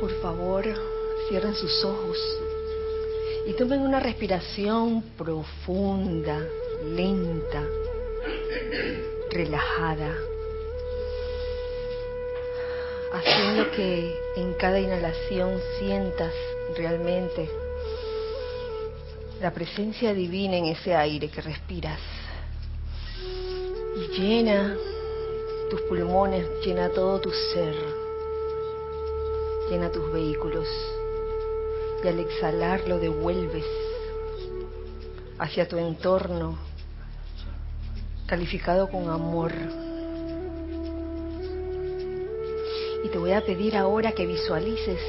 Por favor, cierren sus ojos y tomen una respiración profunda, lenta, relajada, haciendo que en cada inhalación sientas realmente la presencia divina en ese aire que respiras. Y llena tus pulmones, llena todo tu ser, llena tus vehículos. Y al exhalar lo devuelves hacia tu entorno, calificado con amor. Y te voy a pedir ahora que visualices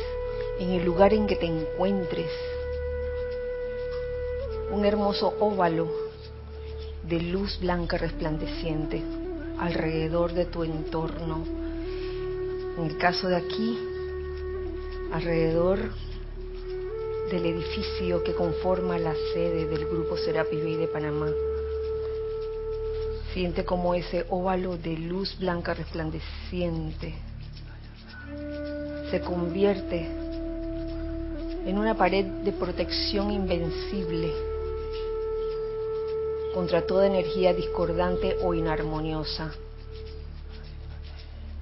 en el lugar en que te encuentres un hermoso óvalo de luz blanca resplandeciente alrededor de tu entorno. En el caso de aquí, alrededor del edificio que conforma la sede del Grupo Serapis Bay de Panamá. Siente como ese óvalo de luz blanca resplandeciente se convierte en una pared de protección invencible contra toda energía discordante o inarmoniosa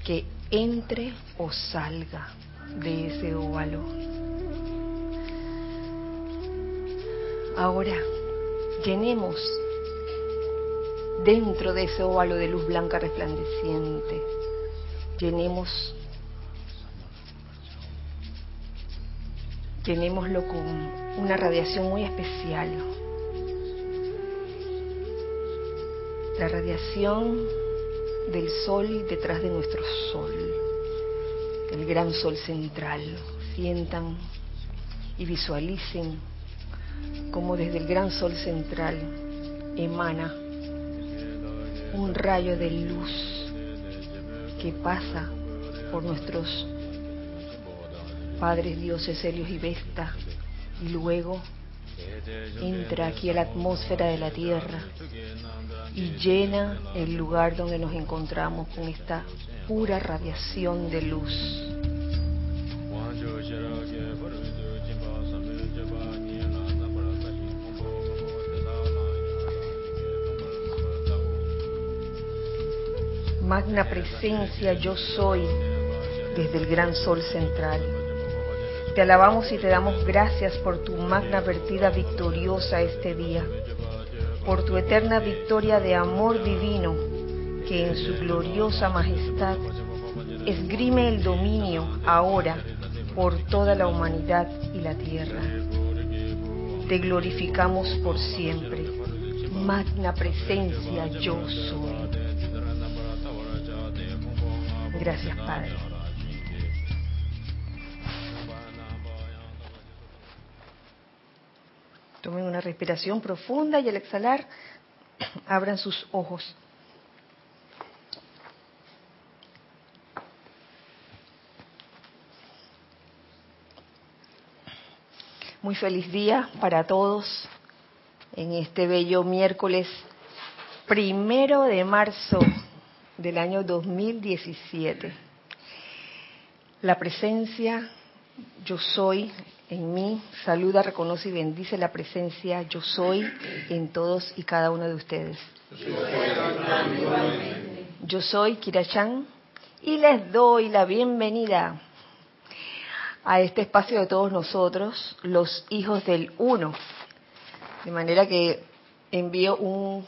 que entre o salga de ese óvalo. Ahora, llenemos dentro de ese óvalo de luz blanca resplandeciente, llenemos, llenémoslo con una radiación muy especial. La radiación del sol detrás de nuestro sol, el gran sol central. Sientan y visualicen cómo desde el gran sol central emana un rayo de luz que pasa por nuestros padres dioses Helios y Vesta y luego entra aquí a la atmósfera de la Tierra y llena el lugar donde nos encontramos con esta pura radiación de luz. Magna presencia yo soy desde el gran sol central. Te alabamos y te damos gracias por tu magna vertida victoriosa este día por tu eterna victoria de amor divino, que en su gloriosa majestad esgrime el dominio ahora por toda la humanidad y la tierra. Te glorificamos por siempre. Magna presencia yo soy. Gracias Padre. Tomen una respiración profunda y al exhalar abran sus ojos. Muy feliz día para todos en este bello miércoles primero de marzo del año 2017. La presencia yo soy en mí, saluda, reconoce y bendice la presencia yo soy en todos y cada uno de ustedes. Yo soy Kirachan y les doy la bienvenida a este espacio de todos nosotros, los hijos del uno. De manera que envío un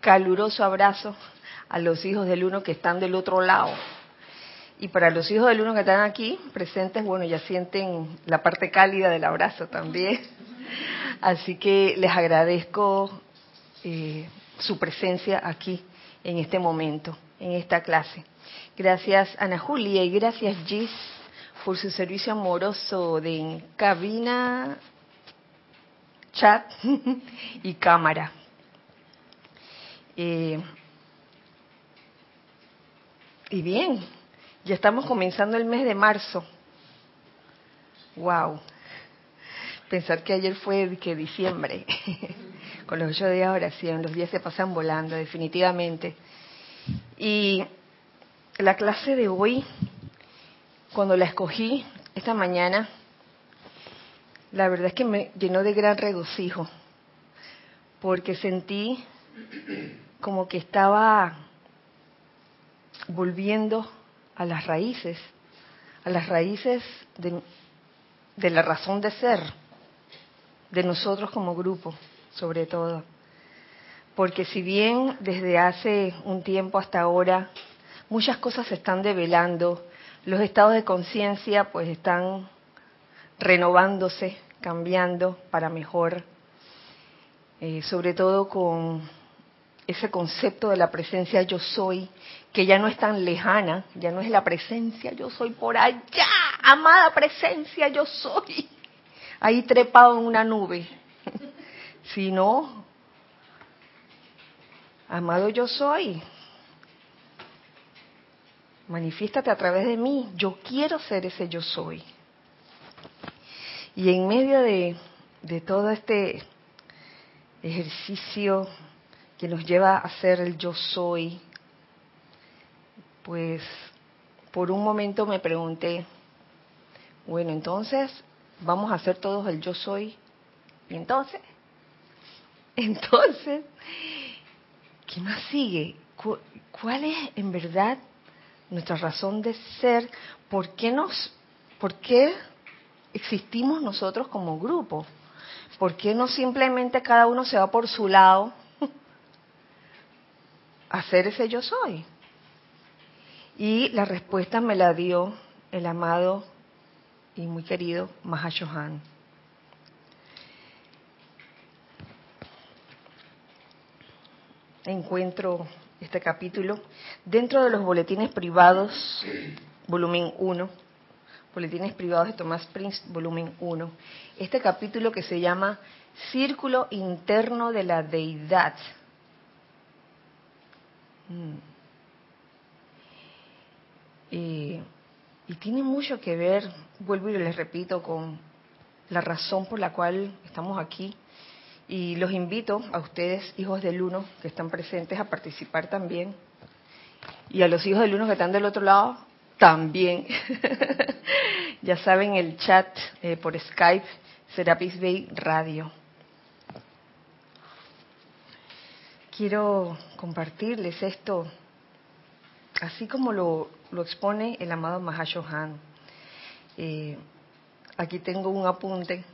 caluroso abrazo a los hijos del uno que están del otro lado y para los hijos del uno que están aquí presentes, bueno, ya sienten la parte cálida del abrazo también. Así que les agradezco eh, su presencia aquí en este momento, en esta clase. Gracias Ana Julia y gracias Gis por su servicio amoroso de cabina, chat y cámara. Eh, y bien, ya estamos comenzando el mes de marzo. Wow. Pensar que ayer fue que diciembre. Con los ocho días de oración, los días se pasan volando, definitivamente. Y la clase de hoy, cuando la escogí esta mañana, la verdad es que me llenó de gran regocijo, porque sentí como que estaba volviendo a las raíces, a las raíces de, la razón de ser, de nosotros como grupo, sobre todo. Porque si bien desde hace un tiempo hasta ahora muchas cosas se están develando, los estados de conciencia pues están renovándose, cambiando para mejor, eh, sobre todo con ese concepto de la presencia yo soy, que ya no es tan lejana, ya no es la presencia yo soy por allá, amada presencia yo soy, ahí trepado en una nube, sino, amado yo soy, manifiéstate a través de mí, yo quiero ser ese yo soy. Y en medio de, de todo este ejercicio que nos lleva a ser el yo soy, pues por un momento me pregunté, bueno, entonces vamos a hacer todos el yo soy. ¿Y entonces? Entonces, ¿qué más sigue? ¿Cuál es en verdad nuestra razón de ser? ¿Por qué nos, por qué existimos nosotros como grupo? ¿Por qué no simplemente cada uno se va por su lado a hacer ese yo soy? Y la respuesta me la dio el amado y muy querido Mahashohan. Encuentro este capítulo dentro de los boletines privados, volumen 1, boletines privados de Tomás Prince, volumen 1. Este capítulo que se llama Círculo Interno de la Deidad. Mm. Y, y tiene mucho que ver, vuelvo y les repito, con la razón por la cual estamos aquí. Y los invito a ustedes, hijos del uno, que están presentes, a participar también. Y a los hijos del uno que están del otro lado, también. ya saben, el chat eh, por Skype, Serapis Bay Radio. Quiero compartirles esto, así como lo, lo expone el amado Mahashohan. Eh, aquí tengo un apunte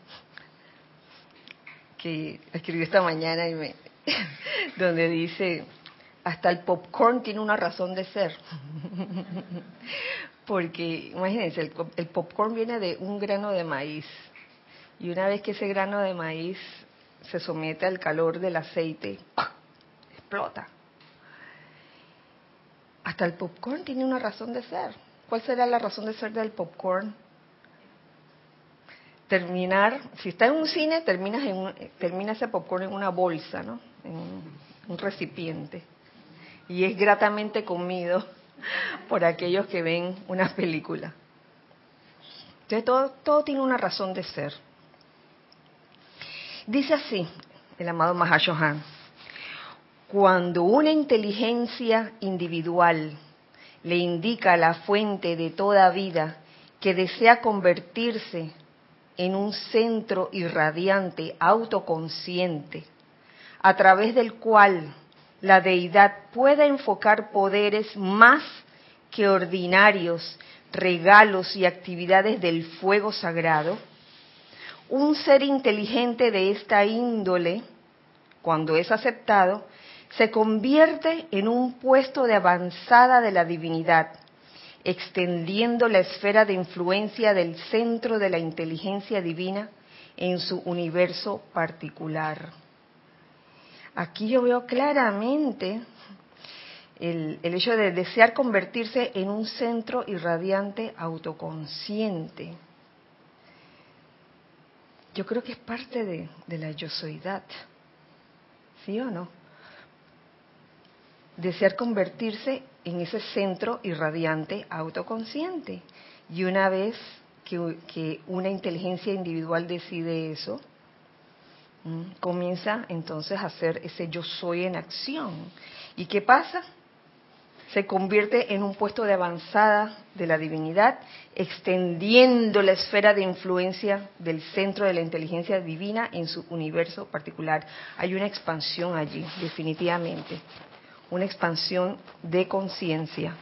que escribí esta mañana y me, donde dice hasta el popcorn tiene una razón de ser. Porque imagínense, el, popcorn viene de un grano de maíz. Y una vez que ese grano de maíz se somete al calor del aceite, explota. Hasta el popcorn tiene una razón de ser. ¿Cuál será la razón de ser del popcorn? Terminar, si está en un cine, terminas en termina ese popcorn en una bolsa, ¿no? En un recipiente y es gratamente comido por aquellos que ven una película. Entonces todo, todo tiene una razón de ser. Dice así el amado Mahashohan, cuando una inteligencia individual le indica a la fuente de toda vida que desea convertirse en un centro irradiante autoconsciente, a través del cual la deidad pueda enfocar poderes más que ordinarios regalos y actividades del fuego sagrado, un ser inteligente de esta índole, cuando es aceptado, se convierte en un puesto de avanzada de la divinidad, extendiendo la esfera de influencia del centro de la inteligencia divina en su universo particular. Aquí yo veo claramente el, hecho de desear convertirse en un centro irradiante autoconsciente. Yo creo que es parte de, de la yo soydad, ¿sí o no? Desear convertirse en ese centro irradiante autoconsciente. Y una vez que, una inteligencia individual decide eso, Mm, comienza entonces a hacer ese yo soy en acción. ¿Y qué pasa? se convierte en un puesto de avanzada de la divinidad, extendiendo la esfera de influencia del centro de la inteligencia divina en su universo particular. Hay una expansión allí, definitivamente, una expansión de conciencia.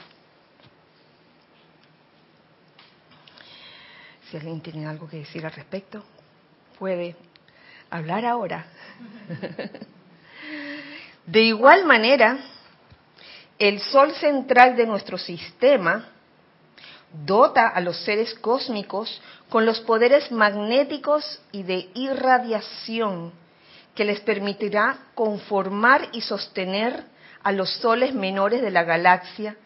Si alguien tiene algo que decir al respecto, puede hablar ahora. De igual manera, el sol central de nuestro sistema dota a los seres cósmicos con los poderes magnéticos y de irradiación que les permitirá conformar y sostener a los soles menores de la galaxia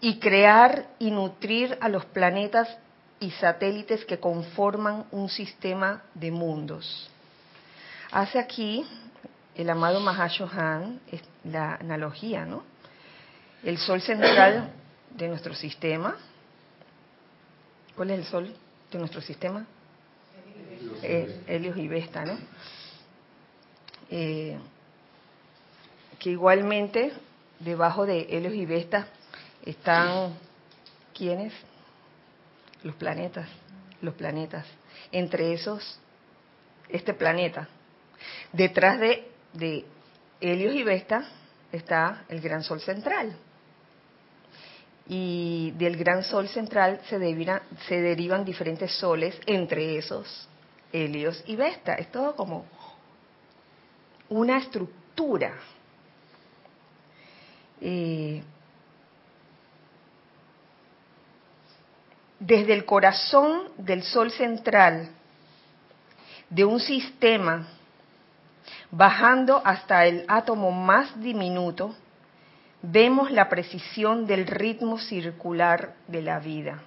y crear y nutrir a los planetas y satélites que conforman un sistema de mundos. Hace aquí el amado Mahashohan la analogía, ¿no? el sol central de nuestro sistema. ¿Cuál es el sol de nuestro sistema? Eh, Helios y Vesta, ¿no? Eh, que igualmente debajo de Helios y Vesta están ¿quiénes? Los planetas, los planetas. Entre esos, este planeta. Detrás de, de Helios y Vesta está el gran sol central y del gran sol central se, se derivan diferentes soles, entre esos Helios y Vesta. Es todo como una estructura. Eh, desde el corazón del sol central de un sistema, bajando hasta el átomo más diminuto, vemos la precisión del ritmo circular de la vida.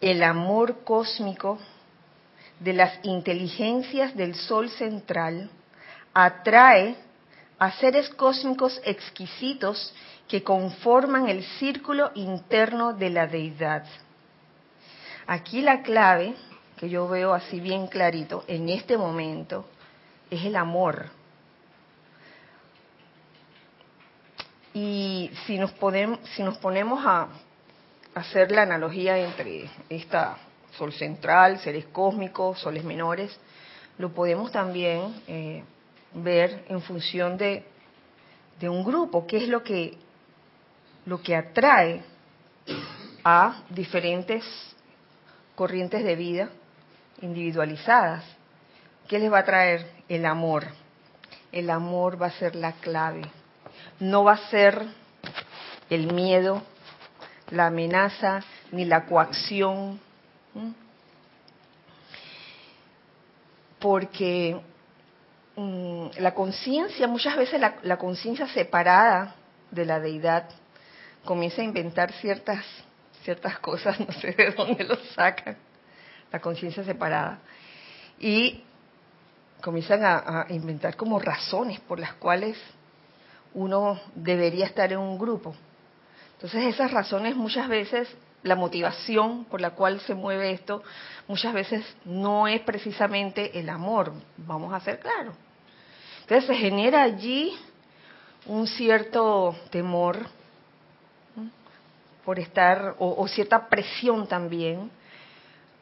El amor cósmico de las inteligencias del Sol central atrae a seres cósmicos exquisitos que conforman el círculo interno de la deidad. Aquí la clave, que yo veo así bien clarito en este momento, es el amor Y si nos, podemos, si nos ponemos a hacer la analogía entre esta sol central, seres cósmicos, soles menores, lo podemos también eh, ver en función de, de un grupo, qué es lo que, lo que atrae a diferentes corrientes de vida individualizadas. ¿Qué les va a traer? El amor. El amor va a ser la clave no va a ser el miedo, la amenaza ni la coacción, porque mm, la conciencia, muchas veces la, la conciencia separada de la deidad comienza a inventar ciertas ciertas cosas, no sé de dónde lo sacan, la conciencia separada, y comienzan a inventar como razones por las cuales uno debería estar en un grupo. Entonces esas razones muchas veces, la motivación por la cual se mueve esto, muchas veces no es precisamente el amor, vamos a ser claros. Entonces se genera allí un cierto temor por estar, o, cierta presión también,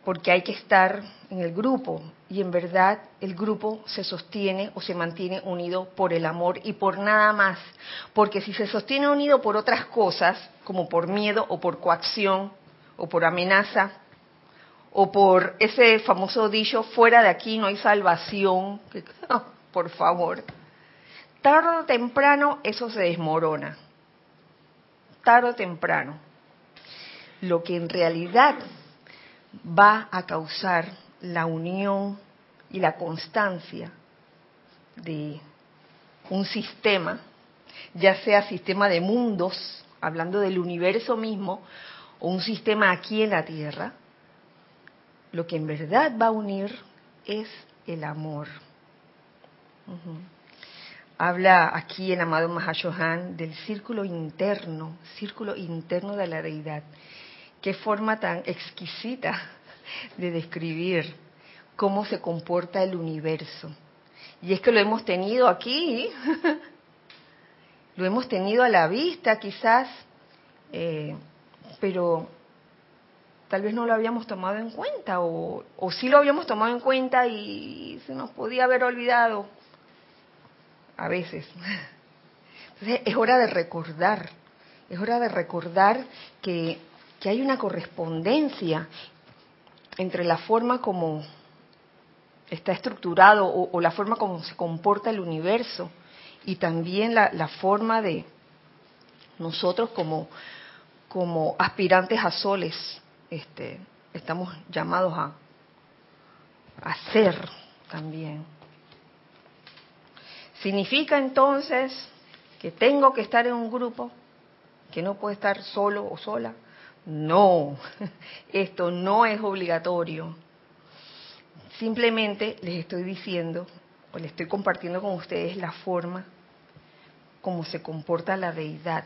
porque hay que estar en el grupo y en verdad el grupo se sostiene o se mantiene unido por el amor y por nada más. Porque si se sostiene unido por otras cosas, como por miedo o por coacción o por amenaza o por ese famoso dicho, fuera de aquí no hay salvación, por favor, tarde o temprano eso se desmorona. Tarde o temprano. Lo que en realidad va a causar la unión y la constancia de un sistema, ya sea sistema de mundos, hablando del universo mismo, o un sistema aquí en la Tierra, lo que en verdad va a unir es el amor. Habla aquí el amado Mahashohan del círculo interno, círculo interno de la deidad. Qué forma tan exquisita de describir cómo se comporta el universo. Y es que lo hemos tenido aquí lo hemos tenido a la vista quizás, eh, pero tal vez no lo habíamos tomado en cuenta o, o sí lo habíamos tomado en cuenta y se nos podía haber olvidado a veces. Entonces es hora de recordar, es hora de recordar que, que hay una correspondencia entre la forma como está estructurado o, la forma como se comporta el universo y también la, forma de nosotros como, como aspirantes a soles este, estamos llamados a, a ser también. ¿Significa entonces que tengo que estar en un grupo, que no puedo estar solo o sola? No, esto no es obligatorio. Simplemente les estoy diciendo, o les estoy compartiendo con ustedes la forma como se comporta la deidad.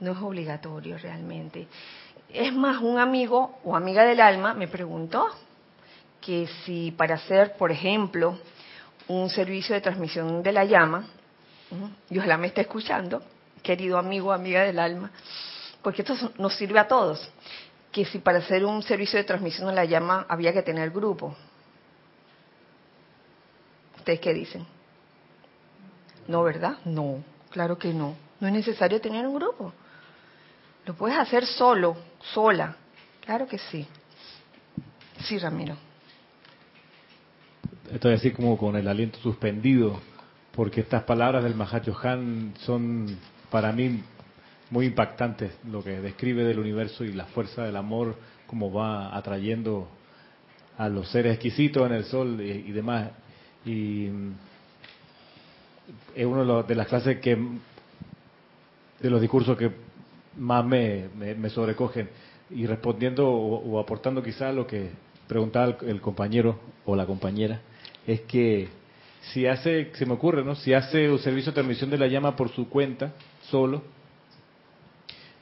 No es obligatorio realmente. Es más, un amigo o amiga del alma me preguntó que si para hacer, por ejemplo, un servicio de transmisión de la llama, y ojalá me esté escuchando, querido amigo amiga del alma, porque esto nos sirve a todos, que si para hacer un servicio de transmisión de la llama había que tener grupo. ¿Ustedes qué dicen? No, ¿verdad? No, claro que no. No es necesario tener un grupo. Lo puedes hacer solo, sola. Claro que sí. Sí, Ramiro. Estoy así como con el aliento suspendido, porque estas palabras del Mahacho Han son para mí muy impactantes, lo que describe del universo y la fuerza del amor, como va atrayendo a los seres exquisitos en el sol y, demás. Y es una de las clases que, de los discursos que más me, me, sobrecogen. Y respondiendo o, aportando quizá lo que preguntaba el, compañero o la compañera, es que si hace, se me ocurre, ¿no? Si hace un servicio de transmisión de la llama por su cuenta, solo,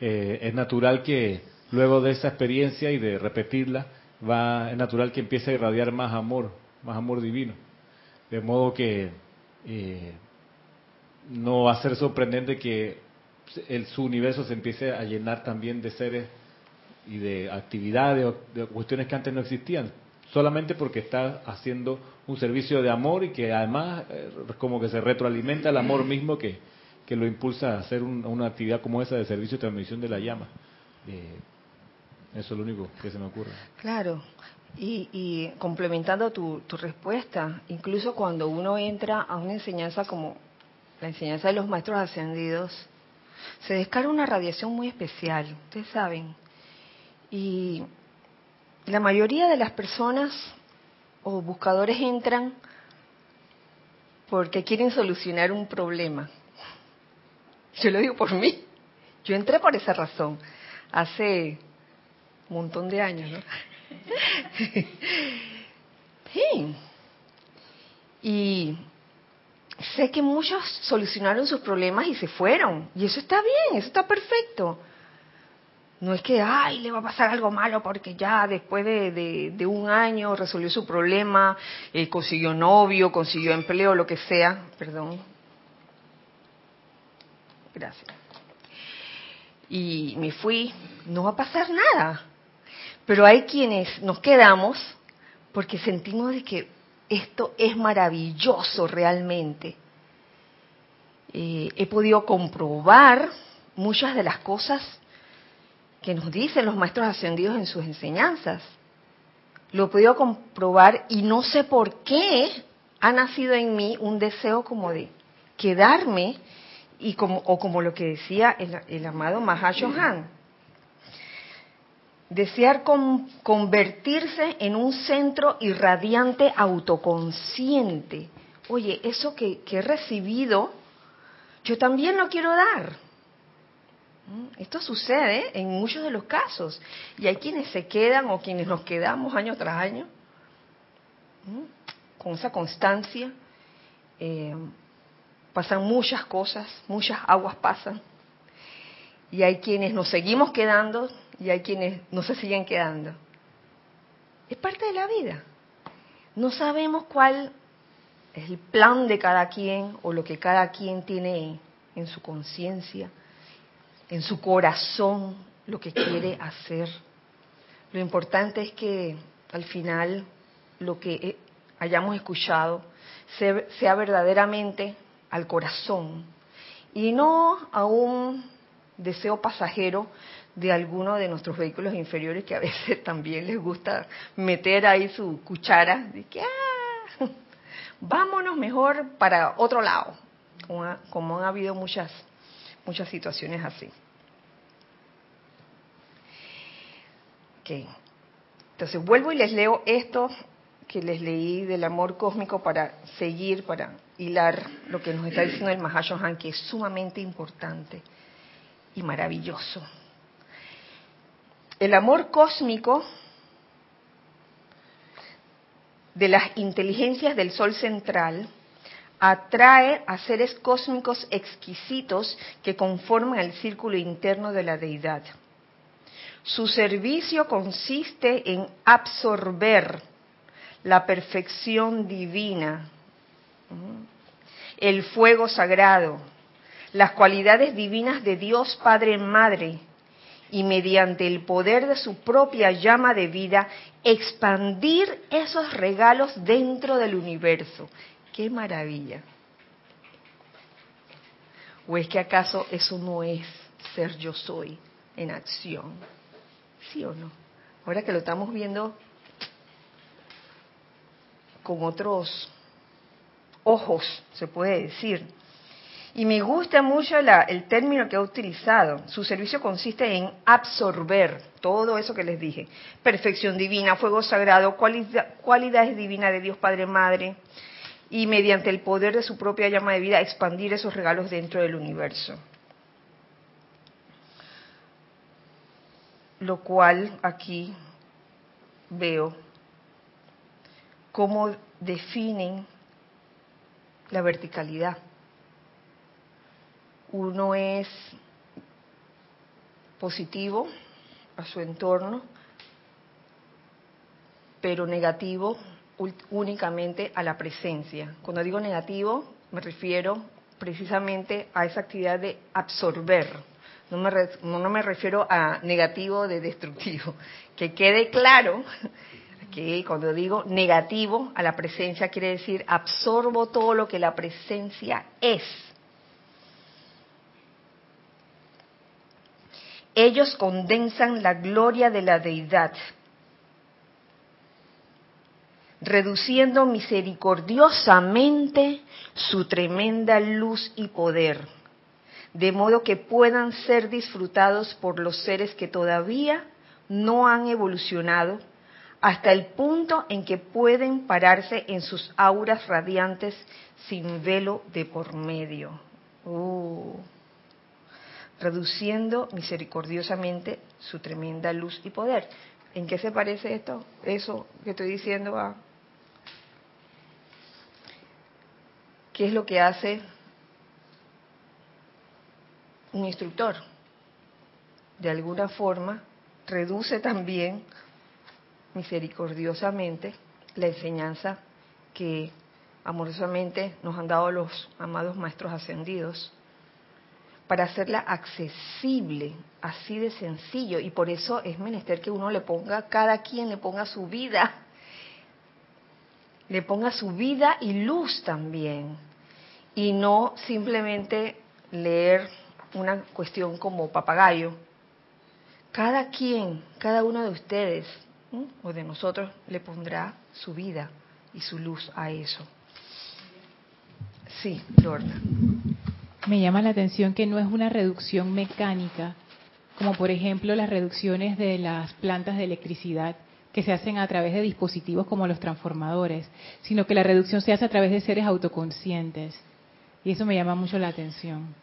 eh, es natural que luego de esa experiencia y de repetirla, va, es natural que empiece a irradiar más amor, más amor divino. De modo que eh, no va a ser sorprendente que el, su universo se empiece a llenar también de seres y de actividades o de cuestiones que antes no existían, solamente porque está haciendo un servicio de amor y que además eh, como que se retroalimenta el amor mismo que, que lo impulsa a hacer una actividad como esa de servicio de transmisión de la llama. Eh, eso es lo único que se me ocurre. Claro, y, y complementando tu, tu, respuesta, incluso cuando uno entra a una enseñanza como la enseñanza de los maestros ascendidos, se descarga una radiación muy especial, ustedes saben. Y la mayoría de las personas o buscadores entran porque quieren solucionar un problema. Yo lo digo por mí. Yo entré por esa razón, hace un montón de años, ¿no? sí. Y sé que muchos solucionaron sus problemas y se fueron. Y eso está bien, eso está perfecto. No es que, ay, le va a pasar algo malo porque ya después de, de, un año resolvió su problema, eh, consiguió novio, consiguió empleo, lo que sea. Perdón, Gracias. Y me fui, no va a pasar nada. Pero hay quienes nos quedamos porque sentimos de que esto es maravilloso realmente. Eh, he podido comprobar muchas de las cosas que nos dicen los maestros ascendidos en sus enseñanzas. Lo he podido comprobar y no sé por qué ha nacido en mí un deseo como de quedarme y como, o como lo que decía el, el amado Mahashohan, desear convertirse en un centro irradiante autoconsciente. Oye, eso que, que he recibido, yo también lo quiero dar. ¿Mm? Esto sucede en muchos de los casos y hay quienes se quedan o quienes nos quedamos año tras año ¿Mm? con esa constancia. Eh, pasan muchas cosas, muchas aguas pasan. Y hay quienes nos seguimos quedando y hay quienes no se siguen quedando. Es parte de la vida. No sabemos cuál es el plan de cada quien o lo que cada quien tiene en su conciencia, en su corazón, lo que quiere hacer. Lo importante es que al final lo que hayamos escuchado sea verdaderamente al corazón y no a un deseo pasajero de alguno de nuestros vehículos inferiores que a veces también les gusta meter ahí su cuchara de que ah, vámonos mejor para otro lado, como, han habido muchas muchas situaciones así. Okay. Entonces vuelvo y les leo esto que les leí del amor cósmico para seguir, para hilar lo que nos está diciendo el Mahashohan, que es sumamente importante y maravilloso. El amor cósmico de las inteligencias del Sol central atrae a seres cósmicos exquisitos que conforman el círculo interno de la deidad. Su servicio consiste en absorber la perfección divina, el fuego sagrado, las cualidades divinas de Dios Padre Madre y mediante el poder de su propia llama de vida expandir esos regalos dentro del universo. ¡Qué maravilla! ¿O es que acaso eso no es ser yo soy en acción? ¿Sí o no? Ahora que lo estamos viendo con otros ojos, se puede decir. Y me gusta mucho el término que ha utilizado. Su servicio consiste en absorber todo eso que les dije. Perfección divina, fuego sagrado, cualidades divinas de Dios Padre Madre. Y mediante el poder de su propia llama de vida, expandir esos regalos dentro del universo. Lo cual aquí veo cómo definen la verticalidad. Uno es positivo a su entorno, pero negativo únicamente a la presencia. Cuando digo negativo, me refiero precisamente a esa actividad de absorber. No me, refiero a negativo de destructivo. Que quede claro que cuando digo negativo a la presencia quiere decir absorbo todo lo que la presencia es. Ellos condensan la gloria de la deidad, reduciendo misericordiosamente su tremenda luz y poder, de modo que puedan ser disfrutados por los seres que todavía no han evolucionado hasta el punto en que pueden pararse en sus auras radiantes sin velo de por medio. Uh. reduciendo misericordiosamente su tremenda luz y poder. ¿En qué se parece esto? Eso que estoy diciendo a ¿Qué es lo que hace un instructor? De alguna forma reduce también misericordiosamente la enseñanza que amorosamente nos han dado los amados maestros ascendidos para hacerla accesible, así de sencillo. Y por eso es menester que uno le ponga, cada quien le ponga su vida, le ponga su vida y luz también. Y no simplemente leer una cuestión como papagayo. Cada quien, cada uno de ustedes o de nosotros le pondrá su vida y su luz a eso. Sí, Lorna. Me llama la atención que no es una reducción mecánica, como por ejemplo las reducciones de las plantas de electricidad que se hacen a través de dispositivos como los transformadores, sino que la reducción se hace a través de seres autoconscientes. Y eso me llama mucho la atención.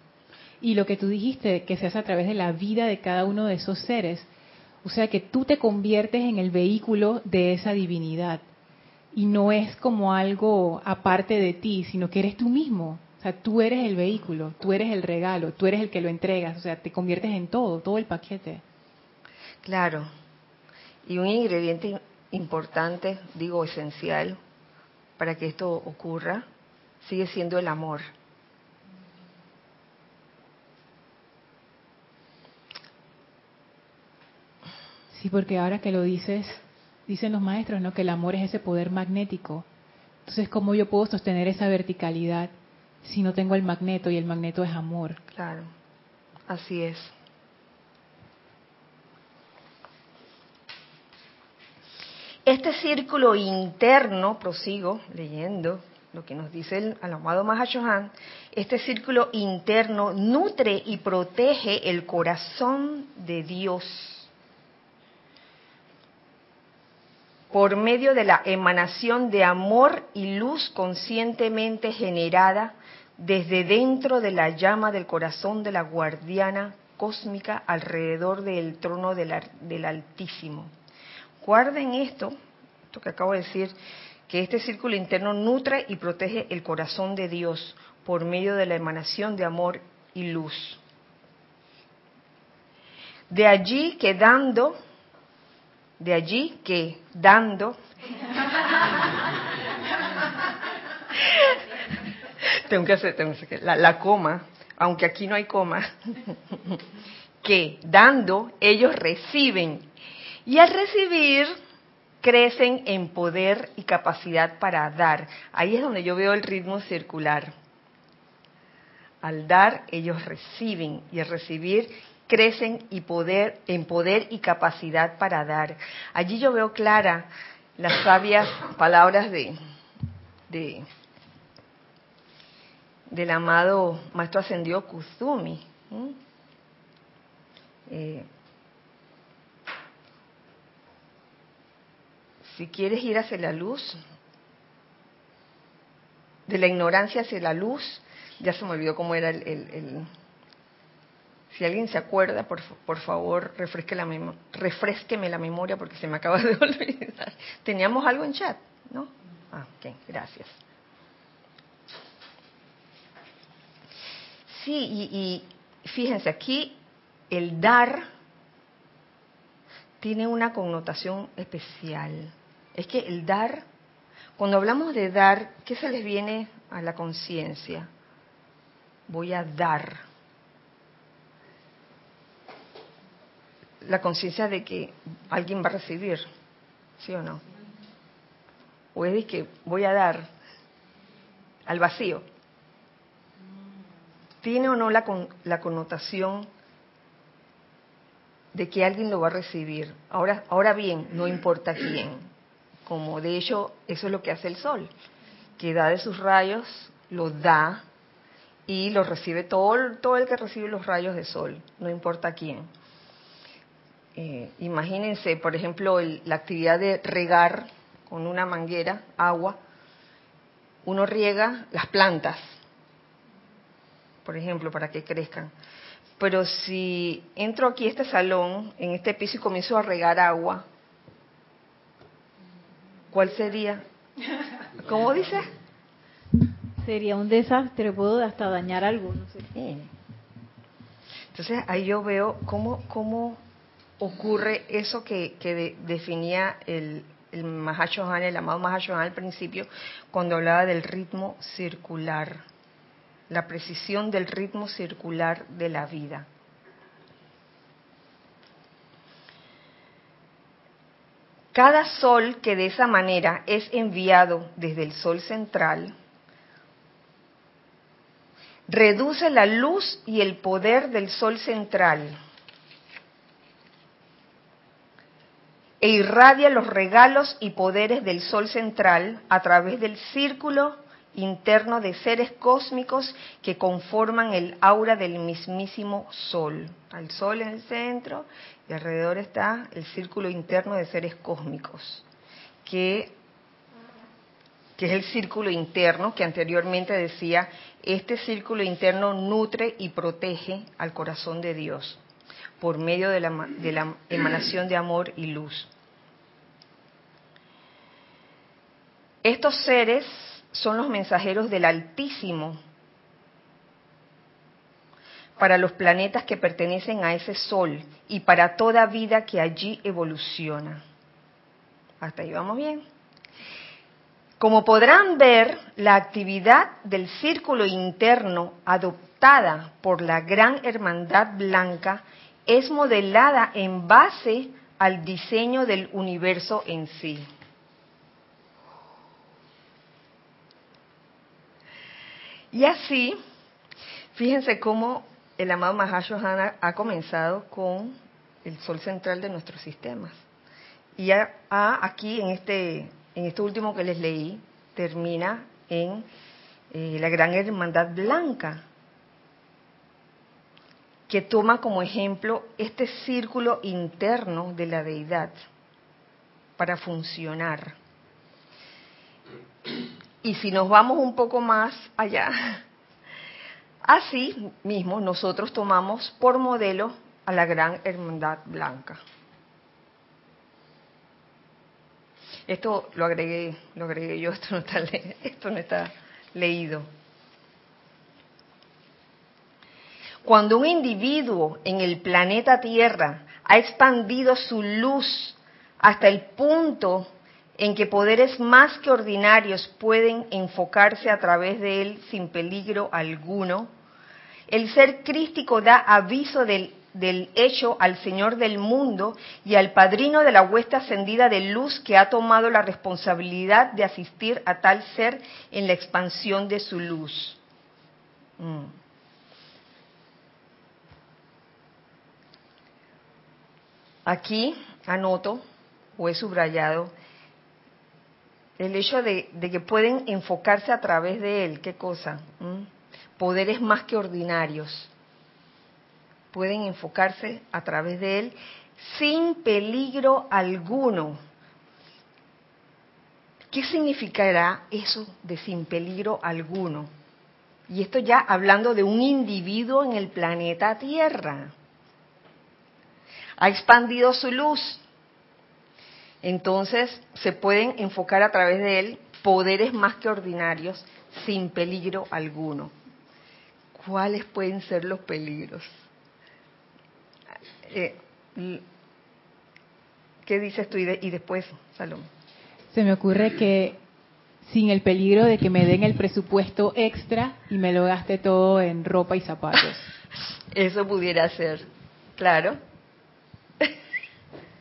Y lo que tú dijiste, que se hace a través de la vida de cada uno de esos seres, o sea que tú te conviertes en el vehículo de esa divinidad y no es como algo aparte de ti, sino que eres tú mismo. O sea, tú eres el vehículo, tú eres el regalo, tú eres el que lo entregas, o sea, te conviertes en todo, todo el paquete. Claro. Y un ingrediente importante, digo esencial, para que esto ocurra, sigue siendo el amor. Sí, porque ahora que lo dices, dicen los maestros, ¿no? Que el amor es ese poder magnético. Entonces, ¿cómo yo puedo sostener esa verticalidad si no tengo el magneto y el magneto es amor? Claro, así es. Este círculo interno, prosigo leyendo lo que nos dice el, amado Mahashohan, este círculo interno nutre y protege el corazón de Dios por medio de la emanación de amor y luz conscientemente generada desde dentro de la llama del corazón de la guardiana cósmica alrededor del trono del, del Altísimo. Guarden esto, esto que acabo de decir, que este círculo interno nutre y protege el corazón de Dios por medio de la emanación de amor y luz. De allí que dando, de allí que dando, tengo que hacer, tengo que la coma, aunque aquí no hay coma, que dando ellos reciben y al recibir crecen en poder y capacidad para dar. Ahí es donde yo veo el ritmo circular. Al dar, ellos reciben y al recibir crecen y poder, en poder y capacidad para dar. Allí yo veo clara las sabias palabras de, de del amado Maestro Ascendido Kuzumi. Si quieres ir hacia la luz, de la ignorancia hacia la luz, ya se me olvidó cómo era el... si alguien se acuerda, por, por favor, refresque la refresqueme la memoria porque se me acaba de olvidar. Teníamos algo en chat, ¿no? Ah, ok, gracias. Sí, y, y fíjense, aquí el dar tiene una connotación especial es que el dar, cuando hablamos de dar, ¿qué se les viene a la conciencia? Voy a dar. La conciencia de que alguien va a recibir, ¿sí o no? O es de que voy a dar al vacío. ¿Tiene o no la, la connotación de que alguien lo va a recibir? Ahora, ahora bien, no importa quién como de hecho eso es lo que hace el sol, que da de sus rayos, los da y los recibe todo, todo el que recibe los rayos de sol, no importa quién. Eh, imagínense, por ejemplo, la actividad de regar con una manguera, agua, uno riega las plantas, por ejemplo, para que crezcan. Pero si entro aquí a este salón, en este piso y comienzo a regar agua, ¿Cuál sería? ¿Cómo dice? Sería un desastre, puedo hasta dañar algo. No sé. Entonces ahí yo veo cómo, cómo ocurre eso que, que definía el, el Mahashohan, el amado Mahashohan al principio, cuando hablaba del ritmo circular, la precisión del ritmo circular de la vida. Cada sol que de esa manera es enviado desde el sol central, reduce la luz y el poder del sol central e irradia los regalos y poderes del sol central a través del círculo interno de seres cósmicos que conforman el aura del mismísimo sol. Al sol en el centro y alrededor está el círculo interno de seres cósmicos, que, que es el círculo interno que anteriormente decía, este círculo interno nutre y protege al corazón de Dios por medio de la, de la emanación de amor y luz. Estos seres son los mensajeros del Altísimo para los planetas que pertenecen a ese sol y para toda vida que allí evoluciona. Hasta ahí vamos bien. Como podrán ver, la actividad del círculo interno adoptada por la Gran Hermandad Blanca es modelada en base al diseño del universo en sí. Y así, fíjense cómo el amado Mahashohana ha comenzado con el sol central de nuestros sistemas. Y aquí en este, en este último que les leí, termina en eh, la gran hermandad blanca, que toma como ejemplo este círculo interno de la deidad para funcionar. Y si nos vamos un poco más allá, así mismo nosotros tomamos por modelo a la gran hermandad blanca. Esto lo agregué, lo agregué yo, esto no está, esto no está leído. Cuando un individuo en el planeta Tierra ha expandido su luz hasta el punto en que poderes más que ordinarios pueden enfocarse a través de él sin peligro alguno, el ser crístico da aviso del del hecho al Señor del mundo y al padrino de la hueste ascendida de luz que ha tomado la responsabilidad de asistir a tal ser en la expansión de su luz. Mm. Aquí anoto o he subrayado el hecho de, que pueden enfocarse a través de él. ¿Qué cosa? Poderes más que ordinarios pueden enfocarse a través de él sin peligro alguno. ¿Qué significará eso de sin peligro alguno? Y esto ya hablando de un individuo en el planeta Tierra. Ha expandido su luz. Entonces se pueden enfocar a través de él poderes más que ordinarios sin peligro alguno. ¿Cuáles pueden ser los peligros? Eh, ¿Qué dices tú? Y, después, Salomé. Se me ocurre que sin el peligro de que me den el presupuesto extra y me lo gaste todo en ropa y zapatos. Eso pudiera ser, claro.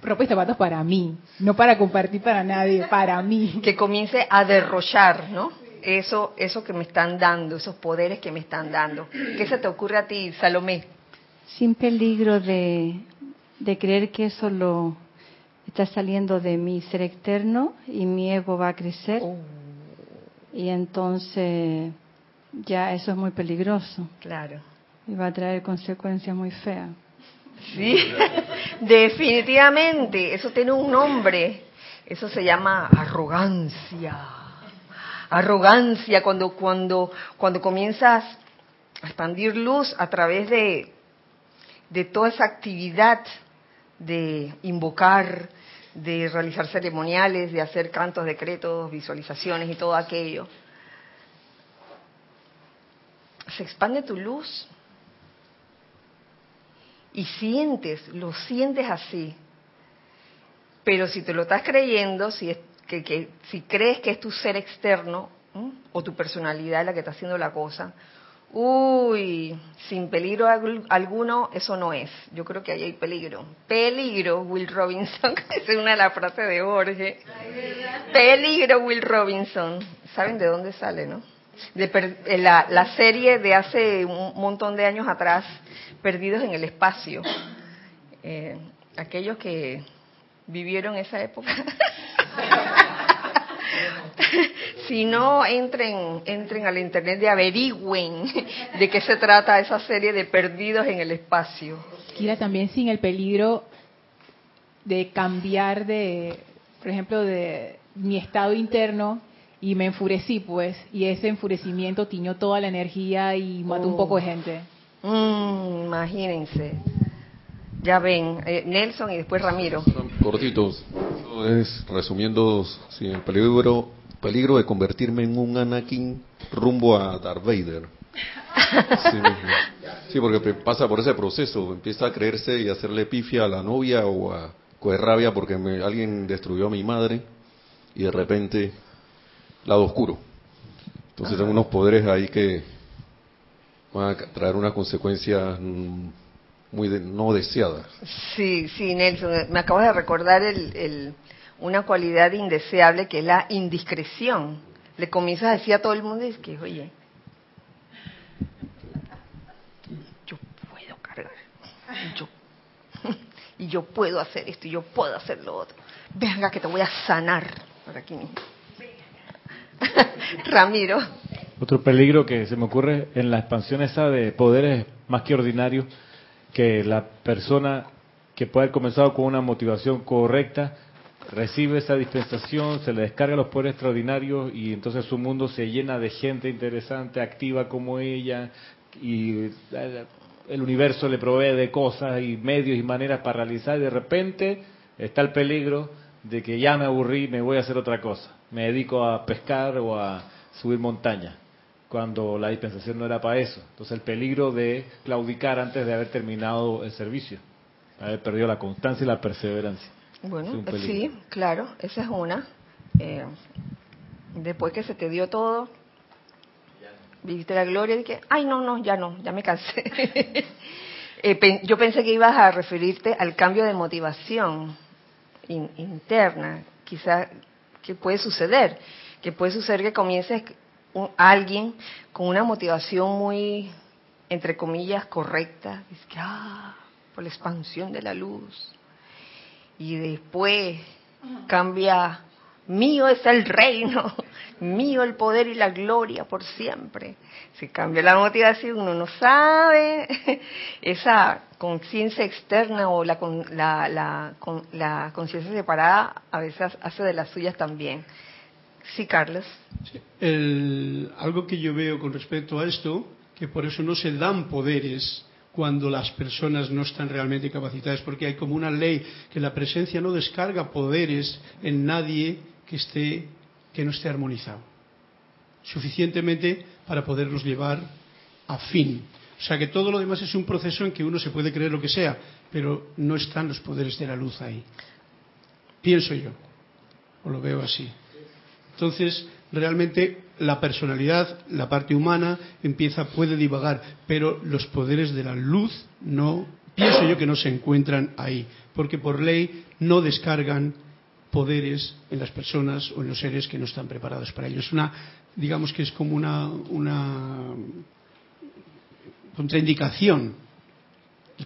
Ropa y zapatos para mí, no para compartir para nadie, para mí. Que comience a derrochar, ¿no? Eso, eso que me están dando, esos poderes que me están dando. ¿Qué se te ocurre a ti, Salomé? sin peligro de, creer que eso lo está saliendo de mi ser externo y mi ego va a crecer. Oh. Y entonces ya eso es muy peligroso. Claro. Y va a traer consecuencias muy feas. Sí, definitivamente. Eso tiene un nombre. Eso se llama arrogancia. Arrogancia cuando cuando cuando comienzas a expandir luz a través de de toda esa actividad de invocar, de realizar ceremoniales, de hacer cantos, decretos, visualizaciones y todo aquello. Se expande tu luz y sientes, lo sientes así. Pero si te lo estás creyendo, si, es, que, si crees que es tu ser externo o tu personalidad la que está haciendo la cosa, Uy, sin peligro alguno, eso no es. Yo creo que ahí hay peligro. Peligro, Will Robinson, esa es una de las frases de Jorge. Peligro, Will Robinson. ¿Saben de dónde sale, no? De eh, la, la serie de hace un montón de años atrás, Perdidos en el Espacio. Eh, aquellos que vivieron esa época. si no, entren, entren al internet y averigüen de qué se trata esa serie de perdidos en el espacio. Kira, también sin el peligro de cambiar de, por ejemplo, de mi estado interno y me enfurecí, pues, y ese enfurecimiento tiñó toda la energía y mató un poco de gente. Mm, imagínense. Ya ven, eh, Nelson y después Ramiro. Cortitos. es resumiendo, sin el peligro peligro de convertirme en un Anakin rumbo a Darth Vader. Sí, porque pasa por ese proceso, empieza a creerse y hacerle pifia a la novia o a coger rabia porque alguien destruyó a mi madre y de repente lado oscuro. Entonces tengo unos poderes ahí que van a traer unas consecuencias mm, muy no deseadas. Sí, sí, Nelson, me acabas de recordar el, una cualidad indeseable que es la indiscreción. Le comienzas a decir a todo el mundo, es que, oye, yo puedo cargar, yo, y yo puedo hacer esto, y yo puedo hacer lo otro. Venga, que te voy a sanar por aquí mismo. Ramiro. Otro peligro que se me ocurre en la expansión esa de poderes más que ordinarios, que la persona que puede haber comenzado con una motivación correcta, recibe esa dispensación, se le descarga los poderes extraordinarios y entonces su mundo se llena de gente interesante, activa como ella, y el universo le provee de cosas y medios y maneras para realizar, y de repente está el peligro de que ya me aburrí, me voy a hacer otra cosa, me dedico a pescar o a subir montaña, cuando la dispensación no era para eso. Entonces el peligro de claudicar antes de haber terminado el servicio, haber perdido la constancia y la perseverancia. Bueno, sí, claro, esa es una. Eh, después que se te dio todo, viste la gloria y que, ay, no, no, ya no, ya me cansé. Eh, yo pensé que ibas a referirte al cambio de motivación interna, quizá que puede suceder, que puede suceder que comiences alguien con una motivación muy, entre comillas, correcta, es que, ah, por la expansión de la luz, y después cambia, mío es el reino, mío el poder y la gloria por siempre. Se cambia la motivación, uno no sabe, esa conciencia externa o la conciencia separada a veces hace de las suyas también. Sí, Carlos. algo que yo veo con respecto a esto, que por eso no se dan poderes cuando las personas no están realmente capacitadas, porque hay como una ley que la presencia no descarga poderes en nadie que esté que no esté armonizado, suficientemente para poderlos llevar a fin. O sea que todo lo demás es un proceso en que uno se puede creer lo que sea, pero no están los poderes de la luz ahí. Pienso yo, o lo veo así. Entonces, realmente la personalidad, la parte humana, empieza, puede divagar, pero los poderes de la luz no, pienso yo que no se encuentran ahí, porque por ley no descargan poderes en las personas o en los seres que no están preparados para ello. Es una, digamos que es como una, una contraindicación,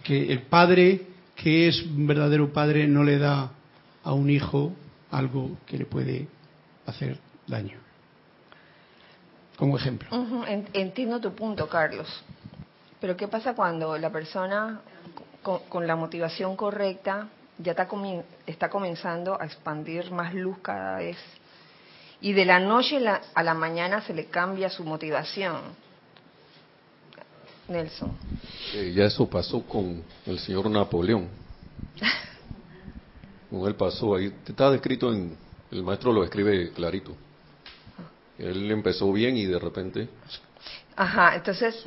que el padre que es un verdadero padre no le da a un hijo algo que le puede hacer daño. Como ejemplo. Entiendo tu punto, Carlos. Pero ¿qué pasa cuando la persona con, la motivación correcta ya está, está, comenzando a expandir más luz cada vez? Y de la noche a la mañana se le cambia su motivación. Nelson. Eh, ya eso pasó con el señor Napoleón. con él pasó ahí. Está descrito en. El maestro lo escribe clarito. Él empezó bien y de repente. Ajá, entonces.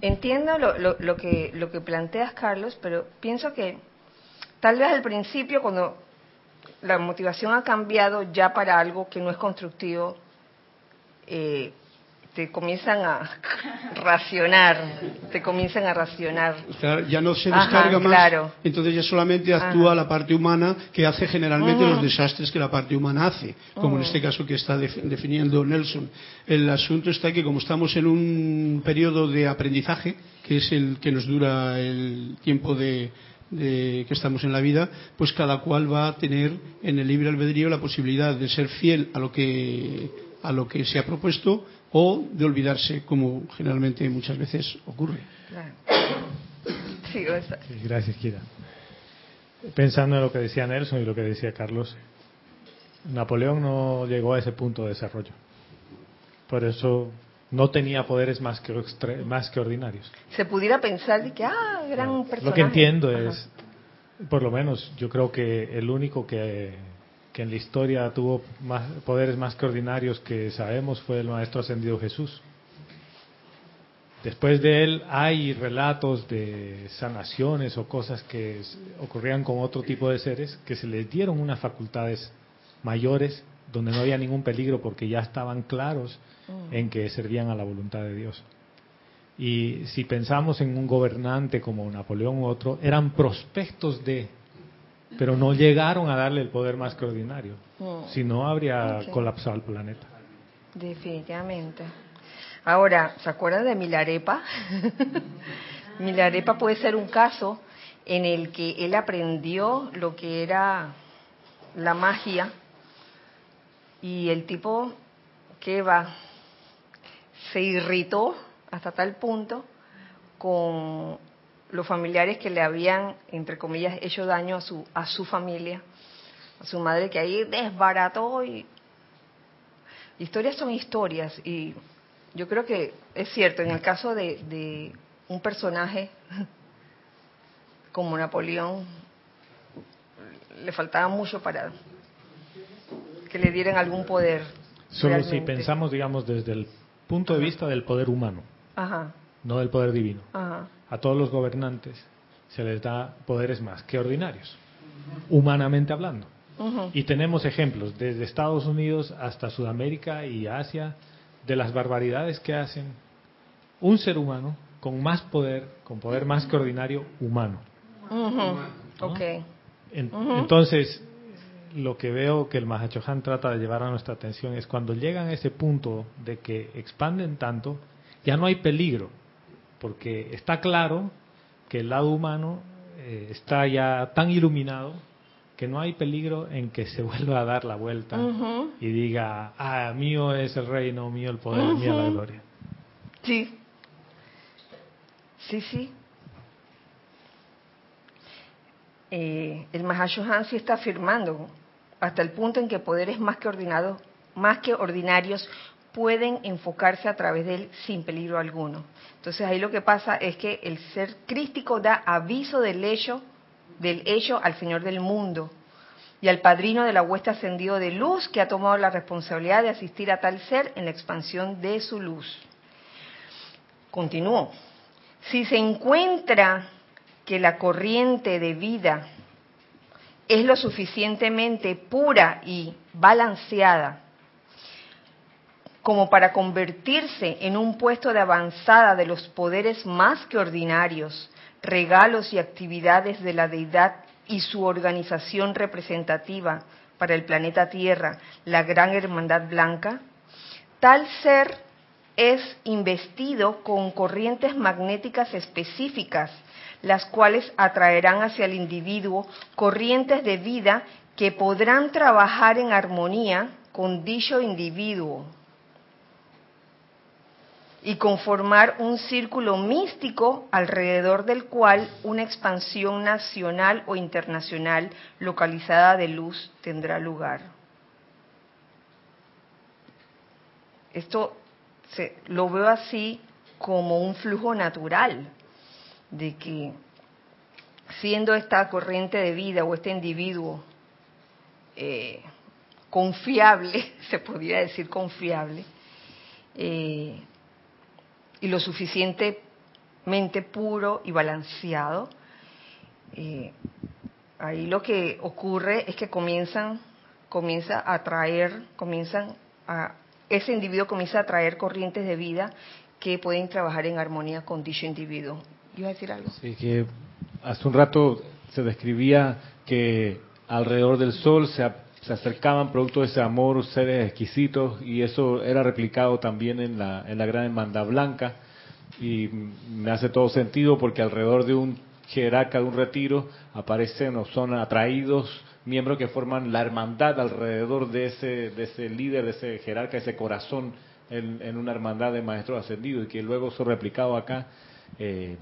Entiendo lo, lo, lo, que, lo que planteas, Carlos, pero pienso que tal vez al principio, cuando la motivación ha cambiado ya para algo que no es constructivo, eh, te comienzan a racionar, te comienzan a racionar. ya no se descarga más, entonces ya solamente actúa la parte humana que hace generalmente los desastres que la parte humana hace, como en este caso que está definiendo Nelson. El asunto está que como estamos en un periodo de aprendizaje, que es el que nos dura el tiempo de, de, que estamos en la vida, pues cada cual va a tener en el libre albedrío la posibilidad de ser fiel a lo que a lo que se ha propuesto o de olvidarse, como generalmente muchas veces ocurre. Sí, gracias, Kira. Pensando en lo que decía Nelson y lo que decía Carlos, Napoleón no llegó a ese punto de desarrollo. Por eso no tenía poderes más que, más que ordinarios. Se pudiera pensar que, ah, gran personaje. Lo que entiendo es, por lo menos, yo creo que el único que que en la historia tuvo más, poderes más que ordinarios que sabemos fue el Maestro Ascendido Jesús. Después de él hay relatos de sanaciones o cosas que ocurrían con otro tipo de seres que se les dieron unas facultades mayores donde no había ningún peligro porque ya estaban claros. En que servían a la voluntad de Dios. Y si pensamos en un gobernante como Napoleón u otro, eran prospectos de, pero no llegaron a darle el poder más que ordinario. Mm. Si no, habría colapsado el planeta. Definitivamente. Ahora, ¿se acuerdan de Milarepa? Milarepa puede ser un caso en el que él aprendió lo que era la magia y el tipo que va se irritó hasta tal punto con los familiares que le habían entre comillas hecho daño a su a su familia a su madre que ahí desbarató y historias son historias y yo creo que es cierto en el caso de, de un personaje como Napoleón le faltaba mucho para que le dieran algún poder Solo si pensamos, digamos, desde el punto de vista del poder humano, ajá no del poder divino. ajá A todos los gobernantes se les da poderes más que ordinarios, humanamente hablando. Y tenemos ejemplos desde Estados Unidos hasta Sudamérica y Asia de las barbaridades que hacen un ser humano con más poder, con poder más que ordinario humano. ujú, ok En- Ujú. Entonces, lo que veo que el Mahachohan trata de llevar a nuestra atención es cuando llegan a ese punto de que expanden tanto, ya no hay peligro, porque está claro que el lado humano eh, está ya tan iluminado que no hay peligro en que se vuelva a dar la vuelta y diga, ah, mío es el reino, mío el poder, mía la gloria. Sí. Sí, sí. Eh, el Mahashohan sí está afirmando hasta el punto en que poderes más que ordinados, más que ordinarios pueden enfocarse a través de él sin peligro alguno. Entonces ahí lo que pasa es que el ser crístico da aviso del hecho, del hecho al Señor del mundo y al padrino de la hueste ascendido de luz que ha tomado la responsabilidad de asistir a tal ser en la expansión de su luz. Continúo. Si se encuentra que la corriente de vida es lo suficientemente pura y balanceada como para convertirse en un puesto de avanzada de los poderes más que ordinarios, regalos y actividades de la deidad y su organización representativa para el planeta Tierra, la Gran Hermandad Blanca, tal ser es investido con corrientes magnéticas específicas, las cuales atraerán hacia el individuo corrientes de vida que podrán trabajar en armonía con dicho individuo y conformar un círculo místico alrededor del cual una expansión nacional o internacional localizada de luz tendrá lugar. Esto se, lo veo así como un flujo natural de que siendo esta corriente de vida o este individuo eh, confiable, se podría decir confiable, eh, y lo suficientemente puro y balanceado, eh, ahí lo que ocurre es que comienzan, comienza a traer, comienzan a, ese individuo comienza a traer corrientes de vida que pueden trabajar en armonía con dicho individuo. ¿Iba a decir algo? Sí, que hace un rato se describía que alrededor del sol se, se acercaban producto de ese amor seres exquisitos y eso era replicado también en la, en la gran hermandad blanca y me hace todo sentido porque alrededor de un jerarca de un retiro aparecen o son atraídos miembros que forman la hermandad alrededor de ese, de ese líder, de ese jerarca, ese corazón en, una hermandad de maestros ascendidos y que luego son replicado acá. Eh,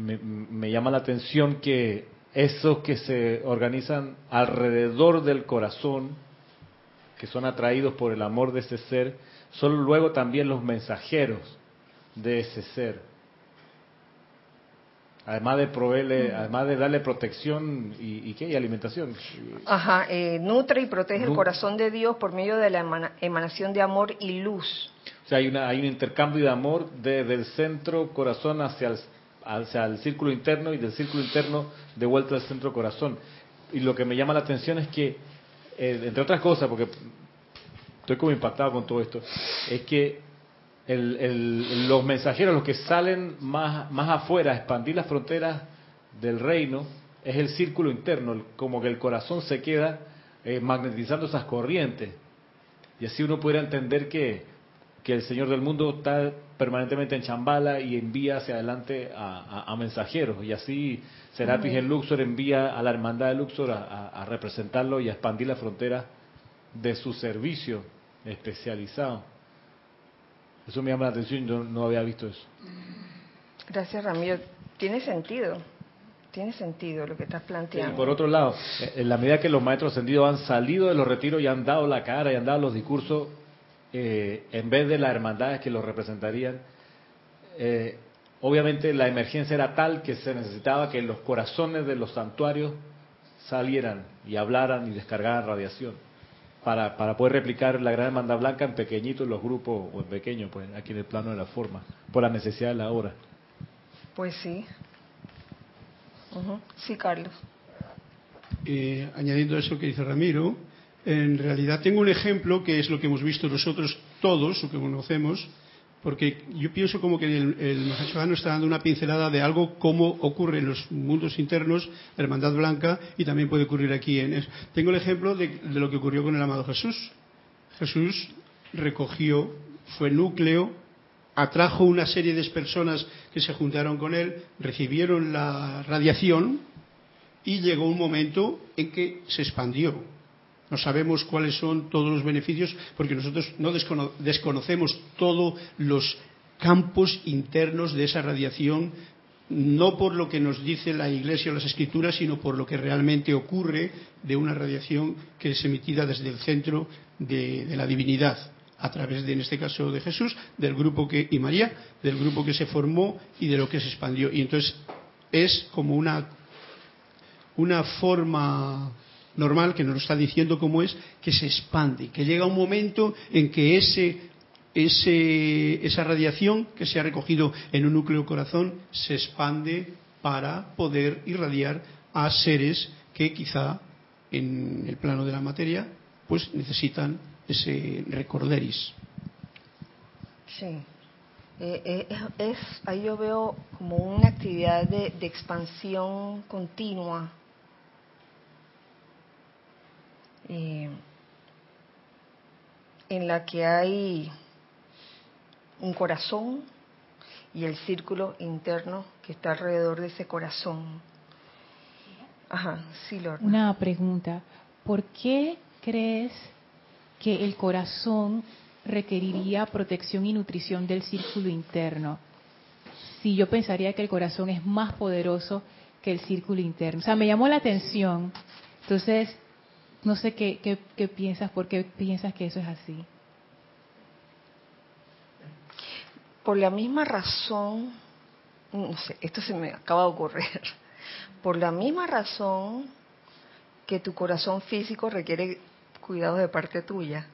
me, me llama la atención que esos que se organizan alrededor del corazón, que son atraídos por el amor de ese ser, son luego también los mensajeros de ese ser. Además de proveerle, además de darle protección y, y qué y alimentación. Ajá, eh, nutre y protege el corazón de Dios por medio de la emana- emanación de amor y luz. O sea, hay, una, hay un intercambio de amor desde el centro corazón hacia el, hacia el círculo interno y del círculo interno de vuelta al centro corazón. Y lo que me llama la atención es que, eh, entre otras cosas, porque estoy como impactado con todo esto, es que los mensajeros, los que salen más, más afuera, a expandir las fronteras del reino, es el círculo interno, como que el corazón se queda eh, magnetizando esas corrientes. Y así uno pudiera entender que, que el Señor del mundo está permanentemente en Chambala y envía hacia adelante a, mensajeros. Y así Serapis en Luxor envía a la hermandad de Luxor a, representarlo y a expandir la frontera de su servicio especializado. Eso me llama la atención, yo no había visto eso. Gracias, Ramiro. Tiene sentido. Tiene sentido lo que estás planteando. Y por otro lado, en la medida que los maestros ascendidos han salido de los retiros y han dado la cara y han dado los discursos, eh, en vez de las hermandades que los representarían, eh, obviamente la emergencia era tal que se necesitaba que los corazones de los santuarios salieran y hablaran y descargaran radiación para, para poder replicar la gran hermandad blanca en pequeñitos los grupos o en pequeños, pues aquí en el plano de la forma, por la necesidad de la hora. Pues sí, Sí, Carlos. Eh, añadiendo eso que dice Ramiro, en realidad tengo un ejemplo que es lo que hemos visto nosotros todos, o que conocemos, porque yo pienso como que el, el está dando una pincelada de algo como ocurre en los mundos internos, Hermandad Blanca, y también puede ocurrir aquí. En Tengo el ejemplo de, de lo que ocurrió con el amado Jesús. Jesús recogió, fue núcleo atrajo una serie de personas que se juntaron con él, recibieron la radiación y llegó un momento en que se expandió. No sabemos cuáles son todos los beneficios porque nosotros no desconocemos todos los campos internos de esa radiación, no por lo que nos dice la Iglesia o las Escrituras, sino por lo que realmente ocurre de una radiación que es emitida desde el centro de la divinidad a través de, en este caso, de Jesús, del grupo que, y María, del grupo que se formó y de lo que se expandió. Y entonces es como una, una forma normal que nos lo está diciendo cómo es, que se expande, que llega un momento en que ese, ese, esa radiación que se ha recogido en un núcleo corazón se expande para poder irradiar a seres que quizá en el plano de la materia pues necesitan ese recorderis. Sí. Eh, eh, es, ahí yo veo como una actividad de, expansión continua. Eh, en la que hay un corazón y el círculo interno que está alrededor de ese corazón. Ajá, sí, Lorna. Una pregunta. ¿Por qué crees que el corazón requeriría protección y nutrición del círculo interno. Si yo pensaría que el corazón es más poderoso que el círculo interno. O sea, me llamó la atención. Entonces, no sé qué, piensas, por qué piensas que eso es así. Por la misma razón, no sé, esto se me acaba de ocurrir. Por la misma razón que tu corazón físico requiere cuidados de parte tuya.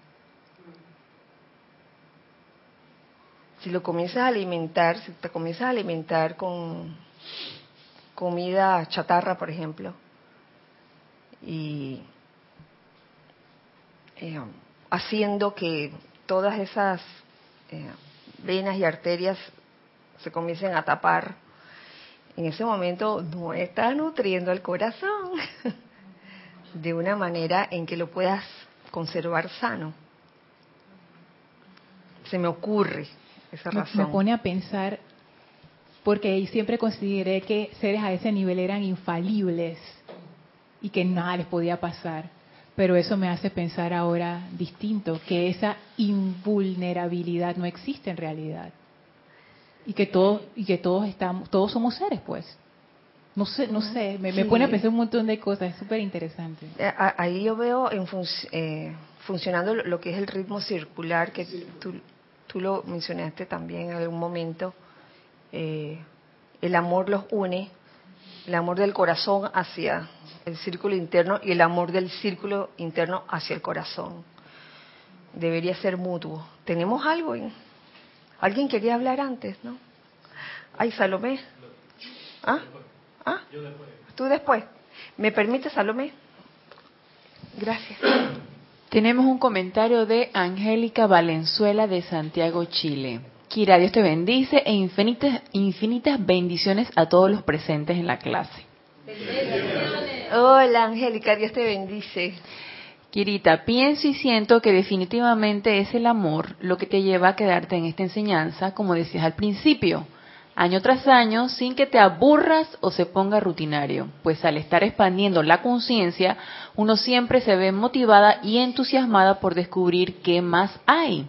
Si lo comienzas a alimentar, si te comienzas a alimentar con comida chatarra, por ejemplo, y eh, haciendo que todas esas eh, venas y arterias se comiencen a tapar, en ese momento no está nutriendo el corazón de una manera en que lo puedas conservar sano. Se me ocurre esa razón. Me pone a pensar, porque siempre consideré que seres a ese nivel eran infalibles y que nada les podía pasar. Pero eso me hace pensar ahora distinto, que esa invulnerabilidad no existe en realidad. Y que todos, y que todos estamos, todos somos seres, pues. No sé, no sé, me, pone a pensar un montón de cosas, es súper interesante. Eh, ahí yo veo en eh, funcionando lo que es el ritmo circular, que tú, tú lo mencionaste también en algún momento. Eh, el amor los une, el amor del corazón hacia el círculo interno y el amor del círculo interno hacia el corazón. Debería ser mutuo. ¿Tenemos algo? ¿Alguien quería hablar antes, no? Ay, Salomé. ¿Ah? ¿Ah? ¿Tú después? ¿Me permite, Salomé? Gracias. Tenemos un comentario de Angélica Valenzuela de Santiago, Chile. Kira, Dios te bendice e infinitas, infinitas bendiciones a todos los presentes en la clase. Hola Angélica, Dios te bendice. Kirita, pienso y siento que definitivamente es el amor lo que te lleva a quedarte en esta enseñanza, como decías al principio, año tras año, sin que te aburras o se ponga rutinario, pues al estar expandiendo la conciencia, uno siempre se ve motivada y entusiasmada por descubrir qué más hay.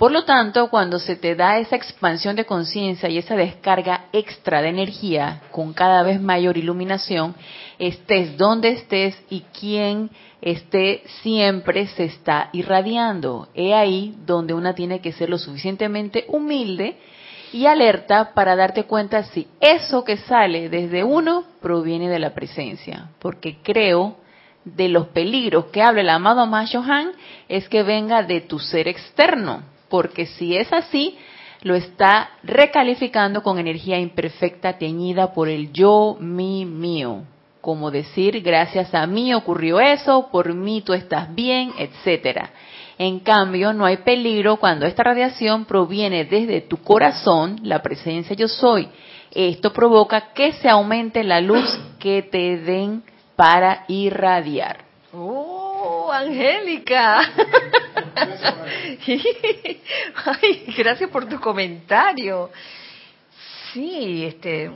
Por lo tanto, cuando se te da esa expansión de conciencia y esa descarga extra de energía con cada vez mayor iluminación, estés donde estés y quien esté siempre se está irradiando. He ahí donde una tiene que ser lo suficientemente humilde y alerta para darte cuenta si eso que sale desde uno proviene de la presencia, porque creo de los peligros que habla el amado Mashohan es que venga de tu ser externo, porque si es así, lo está recalificando con energía imperfecta teñida por el yo, mi, mío. Como decir, gracias a mí ocurrió eso, por mí tú estás bien, etcétera. En cambio, no hay peligro cuando esta radiación proviene desde tu corazón, la presencia yo soy. Esto provoca que se aumente la luz que te den para irradiar. ¡Oh, Angélica! Ay, gracias por tu comentario. Sí, este.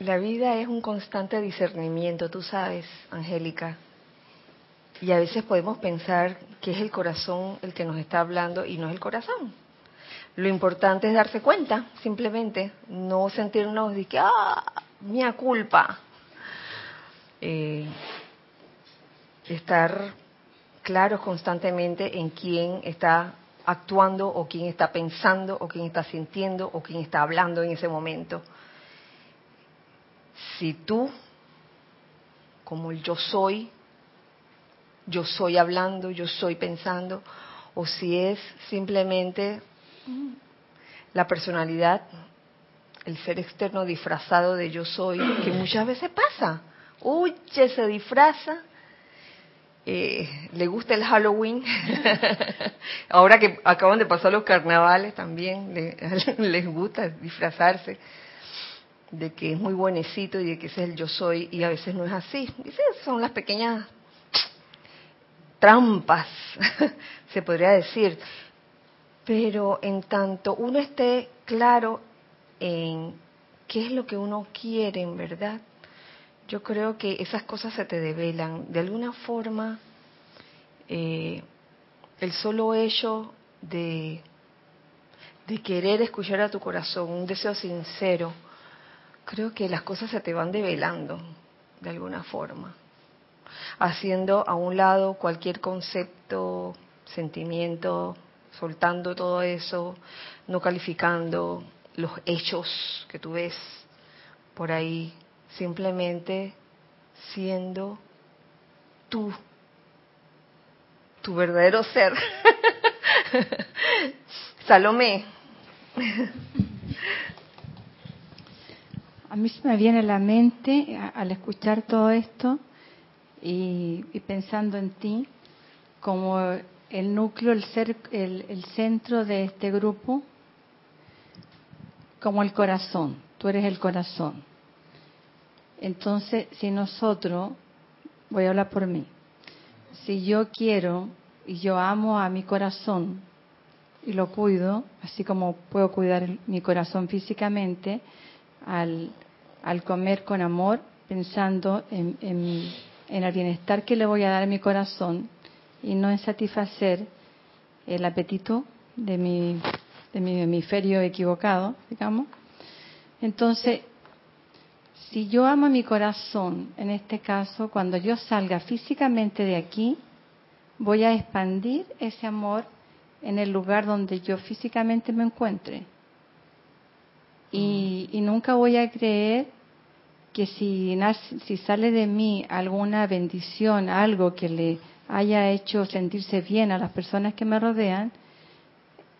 La vida es un constante discernimiento, tú sabes, Angélica. Y a veces podemos pensar que es el corazón el que nos está hablando y no es el corazón. Lo importante es darse cuenta, simplemente, no sentirnos de que, ah, mía culpa. Eh, estar claros constantemente en quién está actuando o quién está pensando o quién está sintiendo o quién está hablando en ese momento. Si tú, como el yo soy, yo soy hablando, yo soy pensando, o si es simplemente la personalidad, el ser externo disfrazado de yo soy, que muchas veces pasa. Uy, se disfraza eh, le gusta el Halloween. Ahora que acaban de pasar los carnavales también, les gusta disfrazarse de que es muy buenecito y de que ese es el yo soy y a veces no es así. son las pequeñas trampas, se podría decir. Pero en tanto uno esté claro en qué es lo que uno quiere en verdad, yo creo que esas cosas se te develan. De alguna forma, eh, el solo hecho de, de querer escuchar a tu corazón, un deseo sincero, creo que las cosas se te van develando de alguna forma, haciendo a un lado cualquier concepto, sentimiento, soltando todo eso, no calificando los hechos que tú ves por ahí simplemente siendo tú, tu verdadero ser. Salomé. A mí se me viene a la mente al escuchar todo esto y, pensando en ti como el núcleo, el, ser, el, el centro de este grupo, como el corazón. Tú eres el corazón entonces, si nosotros, voy a hablar por mí, si yo quiero y yo amo a mi corazón y lo cuido, así como puedo cuidar mi corazón físicamente, al, comer con amor, pensando en, el bienestar que le voy a dar a mi corazón y no en satisfacer el apetito de mi, de mi hemisferio equivocado, digamos. Entonces, si yo amo mi corazón, en este caso, cuando yo salga físicamente de aquí, voy a expandir ese amor en el lugar donde yo físicamente me encuentre. Y, nunca voy a creer que si, si sale de mí alguna bendición, algo que le haya hecho sentirse bien a las personas que me rodean,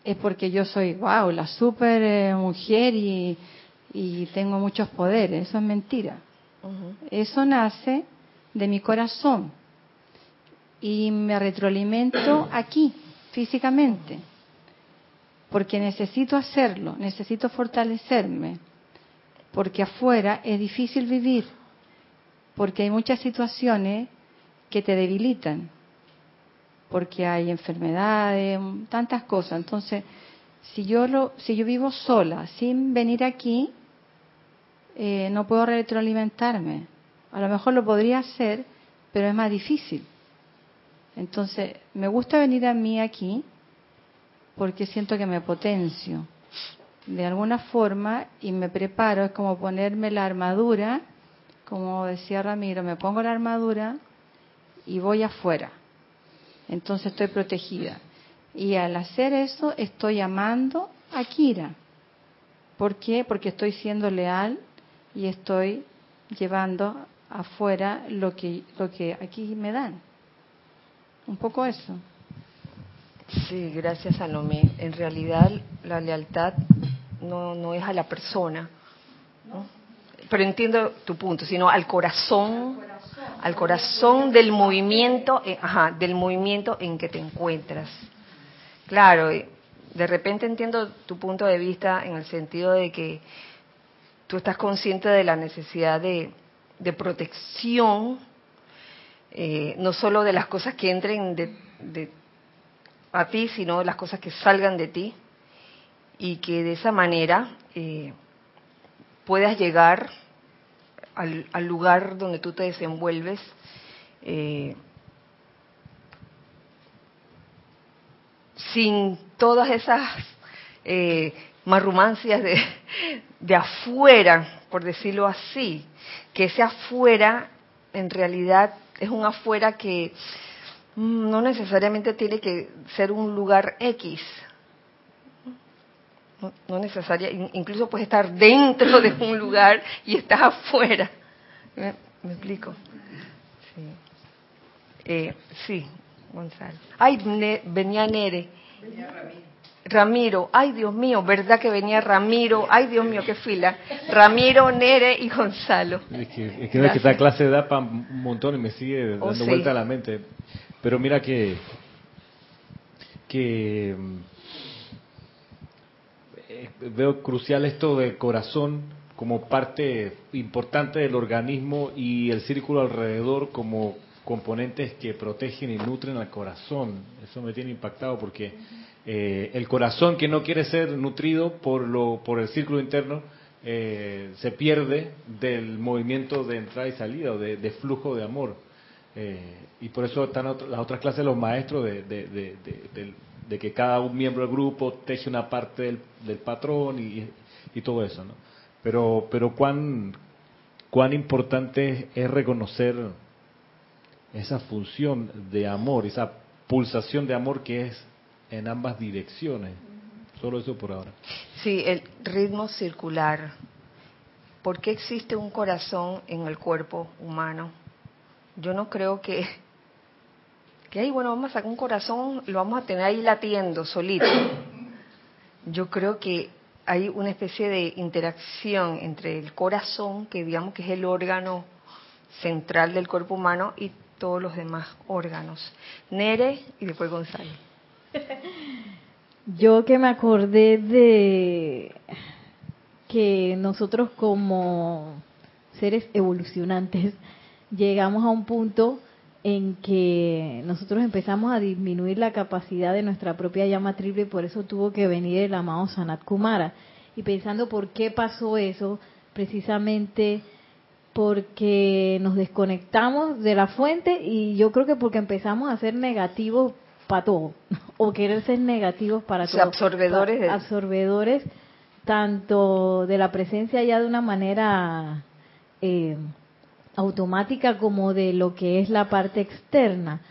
es porque yo soy, wow, la super eh, mujer y y tengo muchos poderes. Eso es mentira. Eso nace de mi corazón. y me retroalimento aquí, físicamente, porque necesito hacerlo, necesito fortalecerme, porque afuera es difícil vivir, porque hay muchas situaciones que te debilitan, porque hay enfermedades, tantas cosas. Entonces, si yo lo, si yo vivo sola, sin venir aquí, eh, no puedo retroalimentarme. A lo mejor lo podría hacer, pero es más difícil. Entonces, me gusta venir a mí aquí porque siento que me potencio de alguna forma y me preparo, es como ponerme la armadura, como decía Ramiro, me pongo la armadura y voy afuera. Entonces estoy protegida. Y al hacer eso estoy amando a Kira. ¿Por qué? Porque estoy siendo leal y estoy llevando afuera lo que, lo que aquí me dan. Un poco eso. Sí, gracias Salomé. En realidad la lealtad no, no es a la persona, pero entiendo tu punto, sino al corazón, al corazón del movimiento, eh, ajá, del movimiento en que te encuentras. Claro, eh, de repente entiendo tu punto de vista en el sentido de que tú estás consciente de la necesidad de, de protección, eh, no solo de las cosas que entren de, a ti, sino de las cosas que salgan de ti, y que de esa manera eh, puedas llegar al, lugar donde tú te desenvuelves eh, sin todas esas eh, marrumancias de, de afuera, por decirlo así, que ese afuera en realidad es un afuera que no necesariamente tiene que ser un lugar X, no, necesaria, incluso puedes estar dentro de un lugar y estás afuera. ¿Me, explico? Sí. Eh, sí, Gonzalo. Ay, venía Nere. Venía Ramiro. Ramiro, ay Dios mío, ¿verdad que venía Ramiro? Ay Dios mío, qué fila. Ramiro, Nere y Gonzalo. Es que, que, esta clase da para un montón y me sigue oh, dando vuelta a la mente. Pero mira que, que eh, veo crucial esto del corazón como parte importante del organismo y el círculo alrededor como componentes que protegen y nutren al corazón. Eso me tiene impactado porque eh, el corazón que no quiere ser nutrido por, lo, por el círculo interno eh, se pierde del movimiento de entrada y salida o de, flujo de amor. y por eso están las otras clases los maestros de, del, de que cada un miembro del grupo teje una parte del, patrón y, todo eso, ¿no? Pero, pero cuán, cuán importante es reconocer esa función de amor, esa pulsación de amor que es en ambas direcciones. Solo eso por ahora. Sí, el ritmo circular. ¿Por qué existe un corazón en el cuerpo humano? Yo no creo que que ahí, bueno, vamos a sacar un corazón, lo vamos a tener ahí latiendo solito. Yo creo que hay una especie de interacción entre el corazón, que digamos que es el órgano central del cuerpo humano, y todos los demás órganos. Nere y después Gonzalo. Yo que me acordé de que nosotros como seres evolucionantes llegamos a un punto en que nosotros empezamos a disminuir la capacidad de nuestra propia llama triple y por eso tuvo que venir el amado Sanat Kumara. Y pensando por qué pasó eso, precisamente porque nos desconectamos de la fuente y yo creo que porque empezamos a ser negativos para todo, o querer ser negativos para todo. Absorbedores. Absorbedores, tanto de la presencia ya de una manera... Eh, automática como de lo que es la parte externa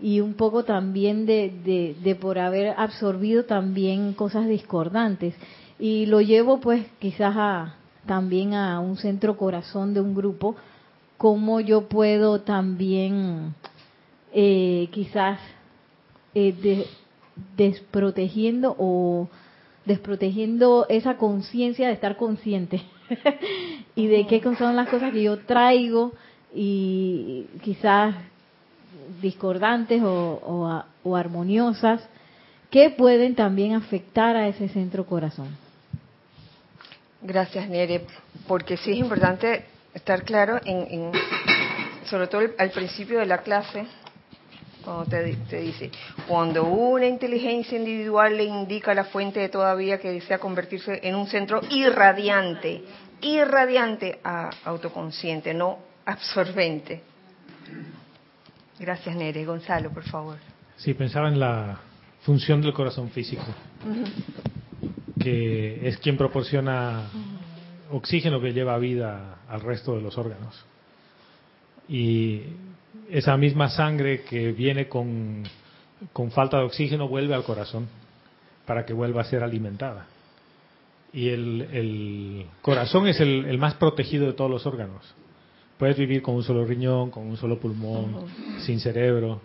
y un poco también de, de, por haber absorbido también cosas discordantes. Y lo llevo pues quizás a, también a un centro corazón de un grupo, como yo puedo también eh, quizás eh, desprotegiendo o desprotegiendo esa conciencia de estar consciente y de qué son las cosas que yo traigo y quizás discordantes o, o armoniosas que pueden también afectar a ese centro corazón. Gracias, Nere, porque sí es importante estar claro en, sobre todo al principio de la clase, te, dice, cuando una inteligencia individual le indica a la fuente de toda vida que desea convertirse en un centro irradiante, irradiante a autoconsciente, no absorbente. Gracias, Nere. Gonzalo, por favor. Sí, pensaba en la función del corazón físico que es quien proporciona oxígeno que lleva vida al resto de los órganos. Y esa misma sangre que viene con, con falta de oxígeno vuelve al corazón para que vuelva a ser alimentada. Y el, el corazón es el, el, más protegido de todos los órganos. Puedes vivir con un solo riñón, con un solo pulmón, sin cerebro,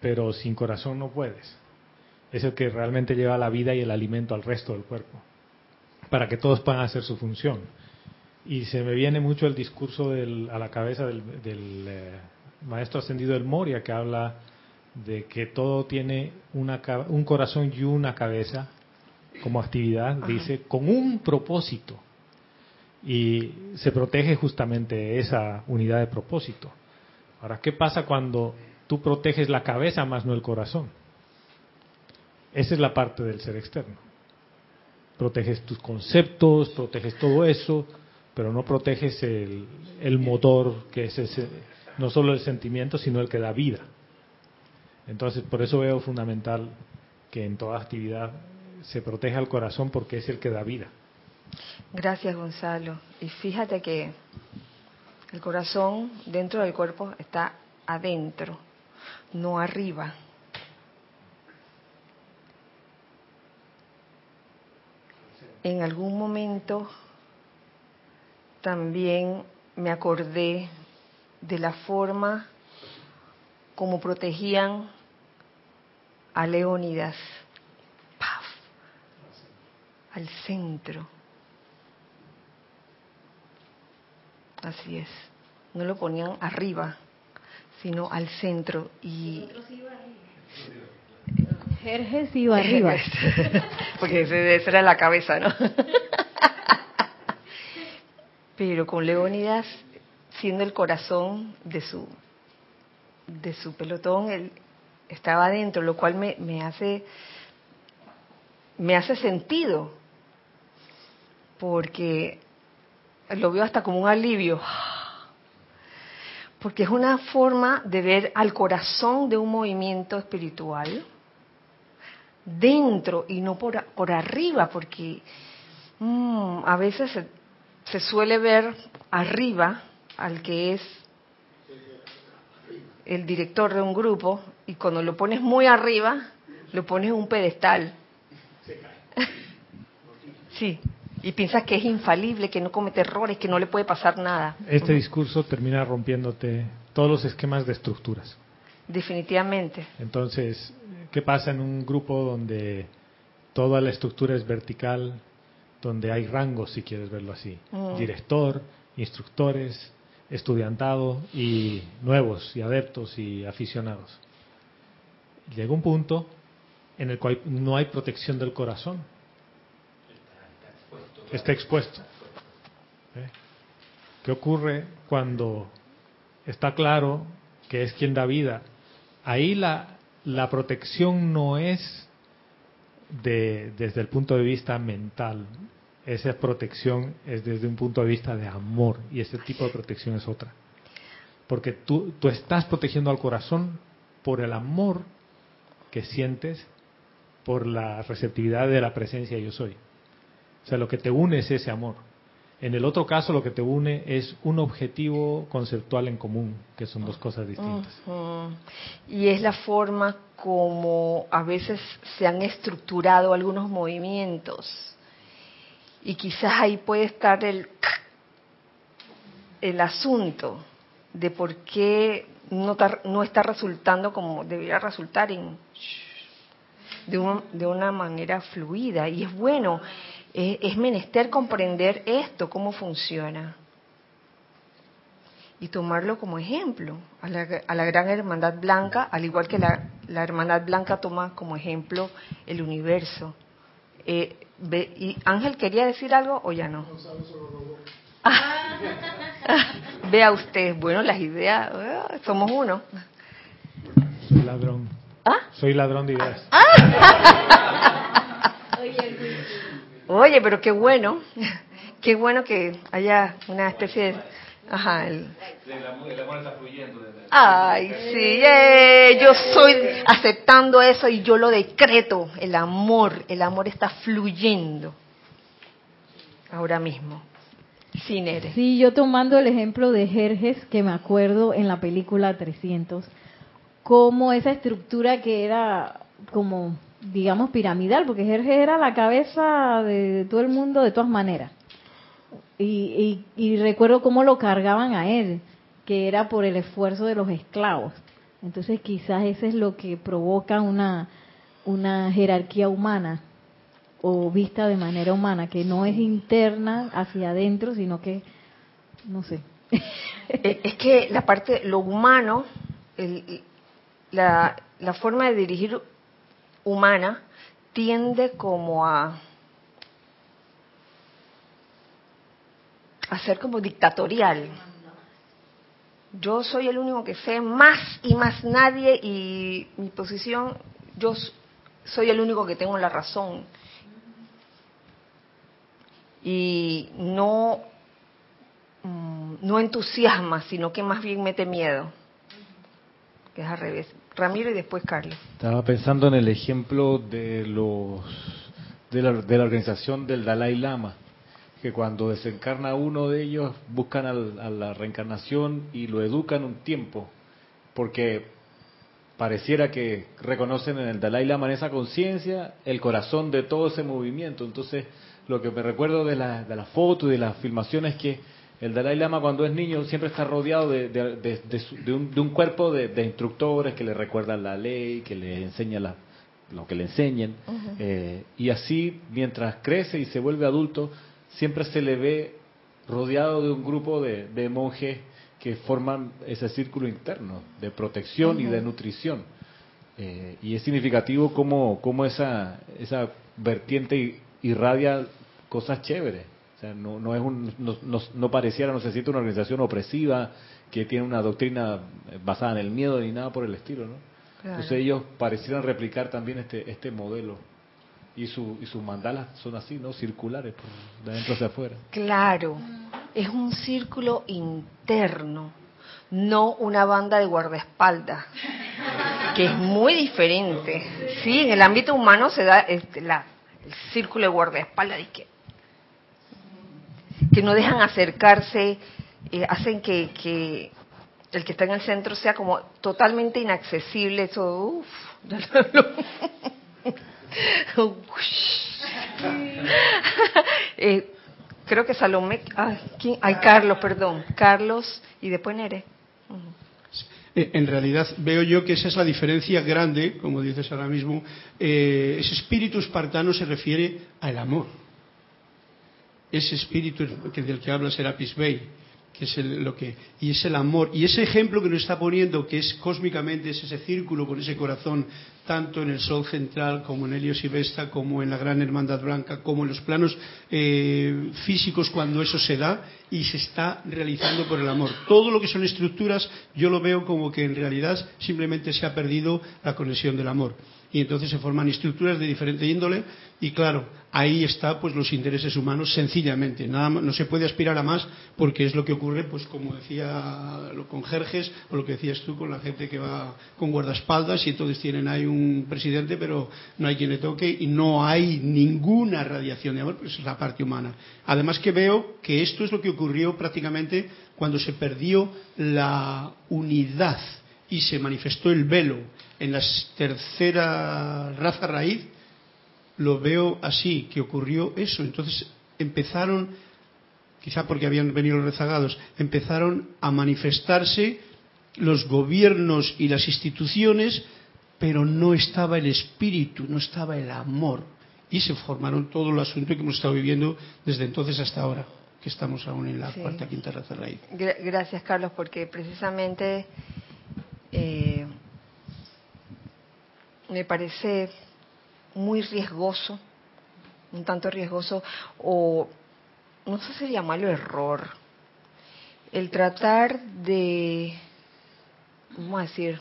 pero sin corazón no puedes es el que realmente lleva la vida y el alimento al resto del cuerpo, para que todos puedan hacer su función. Y se me viene mucho el discurso a la cabeza del, eh, maestro ascendido del Moria, que habla de que todo tiene una, un corazón y una cabeza como actividad, dice, con un propósito. Y se protege justamente esa unidad de propósito. Ahora, ¿qué pasa cuando tú proteges la cabeza más no el corazón? Esa es la parte del ser externo. Proteges tus conceptos, proteges todo eso, pero no proteges el, el motor que es ese, no solo el sentimiento, sino el que da vida. Entonces, por eso veo fundamental que en toda actividad se proteja el corazón porque es el que da vida. Gracias, Gonzalo. Y fíjate que el corazón dentro del cuerpo está adentro, no arriba. en algún momento también me acordé de la forma como protegían a Leónidas, ¡paf! al centro. Así es, no lo ponían arriba, sino al centro. Y Jerjes iba arriba. Porque esa era la cabeza, ¿no? Pero con Leónidas, siendo el corazón de su, de su pelotón, él estaba adentro, lo cual me, me hace me hace sentido, porque lo veo hasta como un alivio, porque es una forma de ver al corazón de un movimiento espiritual dentro y no por, por arriba, porque mm, a veces se, suele ver arriba al que es el director de un grupo y cuando lo pones muy arriba, lo pones en un pedestal. sí, y piensas que es infalible, que no comete errores, que no le puede pasar nada. Este discurso termina rompiéndote todos los esquemas de estructuras. Definitivamente. Entonces, ¿Qué pasa en un grupo donde toda la estructura es vertical, donde hay rangos, si quieres verlo así? Mm. Director, instructores, estudiantado y nuevos y adeptos y aficionados. Llega un punto en el cual no hay protección del corazón. Está expuesto. ¿Eh? ¿Qué ocurre cuando está claro que es quien da vida? Ahí la, la protección no es de, desde el punto de vista mental. Esa protección es desde un punto de vista de amor y ese tipo de protección es otra. Porque tú, tú estás protegiendo al corazón por el amor que sientes, por la receptividad de la presencia yo soy. O sea, lo que te une es ese amor. En el otro caso, lo que te une es un objetivo conceptual en común, que son dos cosas distintas. Y es la forma como a veces se han estructurado algunos movimientos. Y quizás ahí puede estar el, el asunto de por qué no, no está resultando como debería resultar en, de, de una manera fluida. Y es bueno es, menester comprender esto, cómo funciona. y tomarlo como ejemplo a la, a la gran hermandad blanca, al igual que la, la hermandad blanca toma como ejemplo el universo. Eh, ve- y Ángel quería decir algo o ya no. Ah, vea usted, bueno, las ideas, ah, somos uno. Soy ladrón. ¿Ah? Soy ladrón de ideas. Oye, pero qué bueno, qué bueno que haya una especie de... Ajá, el- Ay, sí, eh, yo soy aceptando eso y yo lo decreto, el amor, el amor está fluyendo ahora mismo, sin eres. Sí, yo tomando el ejemplo de Jerjes, que me acuerdo en la película 300, como esa estructura que era como, digamos, piramidal, porque Jerjes era la cabeza de todo el mundo de todas maneras. Y, y, y recuerdo cómo lo cargaban a él, que era por el esfuerzo de los esclavos. Entonces quizás eso es lo que provoca una, una jerarquía humana o vista de manera humana, que no es interna hacia adentro, sino que, no sé. Eh, Es que la parte, lo humano, el- la, la forma de dirigir humana tiende como a, a ser como dictatorial. Yo soy el único que sé más y más nadie y mi posición, yo soy el único que tengo la razón. Y no mm, no entusiasma, sino que más bien mete miedo. Que es al revés. Ramiro y después Carlos. Estaba pensando en el ejemplo de los de la, de la organización del Dalai Lama, que cuando desencarna uno de ellos buscan al- a la reencarnación y lo educan un tiempo, porque pareciera que reconocen en el Dalai Lama en esa conciencia el corazón de todo ese movimiento. Entonces, lo que me recuerdo de la, de la foto y de las filmaciones es que el Dalai Lama cuando es niño siempre está rodeado de, de- de- un, de un cuerpo de, de instructores que le recuerdan la ley, que le enseñan la- lo que le enseñen. Eh, y así, mientras crece y se vuelve adulto, siempre se le ve rodeado de un grupo de, de monjes que forman ese círculo interno de protección y de nutrición. Eh, y es significativo cómo, cómo esa, esa vertiente irradia cosas chéveres. O sea, no, no, es un, no, no- no pareciera, no se siente una organización opresiva que tiene una doctrina eh, basada en el miedo ni nada por el estilo, ¿no? Entonces ellos parecieran replicar también este, este modelo. Y, su, y sus mandalas son así, ¿no? Circulares, por de adentro hacia afuera. Claro, es un círculo interno, no una banda de guardaespaldas, que es muy diferente. Sí, en el ámbito humano se da este, la, el círculo de guardaespaldas que, que no dejan acercarse, eh, hacen que, que el que está en el centro sea como totalmente inaccesible. Eso, uff, Eh, creo que Salomé, ay, Carlos, perdón, Carlos y después Nere. Eh, En realidad veo yo que esa es la diferencia grande, como dices ahora mismo. Eh, ese espíritu espartano se refiere al amor. Ese espíritu del que habla Serapis Bey, que es el, lo que y es el amor. Y ese ejemplo que nos está poniendo que es cósmicamente es ese círculo con ese corazón tanto en el sol central como en Helios y Vesta como en la gran hermandad blanca como en los planos eh, físicos cuando eso se da y se está realizando por el amor. Todo lo que son estructuras yo lo veo como que en realidad simplemente se ha perdido la conexión del amor y entonces se forman estructuras de diferente índole y claro ahí está pues los intereses humanos sencillamente. Nada no se puede aspirar a más porque es lo que ocurre pues como decía lo con Jerjes o lo que decías tú con la gente que va con guardaespaldas y entonces tienen ahí un presidente pero no hay quien le toque y no hay ninguna radiación de amor pues es la parte humana. Además que veo que esto es lo que ocurrió prácticamente cuando se perdió la unidad y se manifestó el velo en la tercera raza raíz, lo veo así, que ocurrió eso. Entonces empezaron, quizá porque habían venido los rezagados, empezaron a manifestarse los gobiernos y las instituciones, pero no estaba el espíritu, no estaba el amor. Y se formaron todo el asunto que hemos estado viviendo desde entonces hasta ahora. que estamos aún en la Sí. cuarta, quinta raza raíz. Gra- Gracias, Carlos, porque precisamente eh, me parece muy riesgoso, un tanto riesgoso, o no sé si llamarlo error, el tratar de, vamos a decir,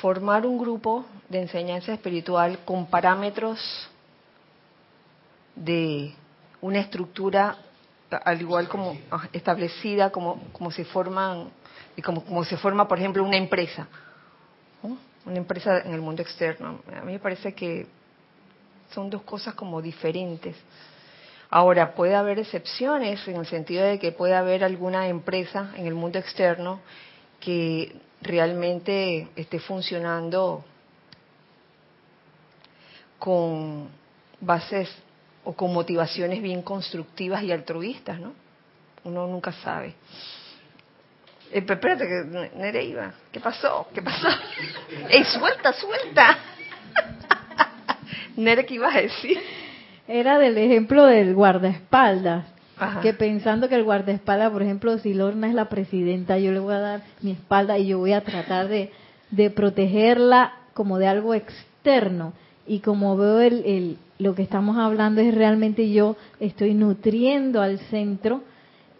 formar un grupo de enseñanza espiritual con parámetros de una estructura al igual como ah, establecida como como se forman y como como se forma por ejemplo una empresa una empresa en el mundo externo a mí me parece que son dos cosas como diferentes ahora puede haber excepciones en el sentido de que puede haber alguna empresa en el mundo externo que realmente esté funcionando con bases o con motivaciones bien constructivas y altruistas, ¿no? Uno nunca sabe. Eh, espérate, que Nere iba. ¿Qué pasó? ¿Qué pasó? ¡Ey, suelta, suelta! Nere, ¿qué ibas a decir? Era del ejemplo del guardaespaldas. Ajá. Que pensando que el guardaespaldas, por ejemplo, si Lorna es la presidenta, yo le voy a dar mi espalda y yo voy a tratar de, de protegerla como de algo externo. Y como veo el, el- lo que estamos hablando es realmente yo estoy nutriendo al centro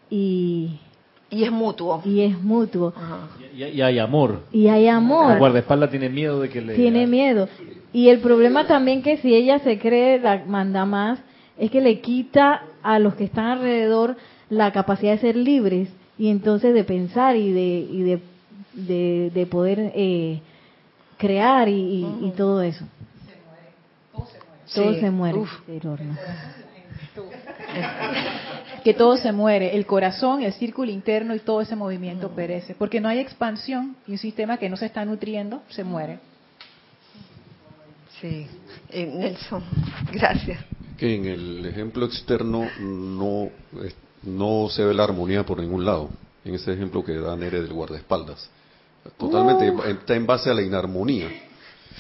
y, Y es mutuo. y es mutuo. Y, y hay amor. Y hay amor. El guardaespaldas tiene miedo de que le... Tiene miedo. Y el problema también que si ella se cree la manda más, es que le quita a los que están alrededor la capacidad de ser libres y entonces de pensar y de, y de, de, de poder eh, crear y, y- y todo eso. Todo Sí. se muere. Uf. Que todo se muere, el corazón, el círculo interno y todo ese movimiento perece, porque no hay expansión y un sistema que no se está nutriendo se muere. Sí. Eh, Nelson, gracias. Que en el ejemplo externo no, no se ve la armonía por ningún lado. En ese ejemplo que da Nere del guardaespaldas. Totalmente está en base a la inarmonía.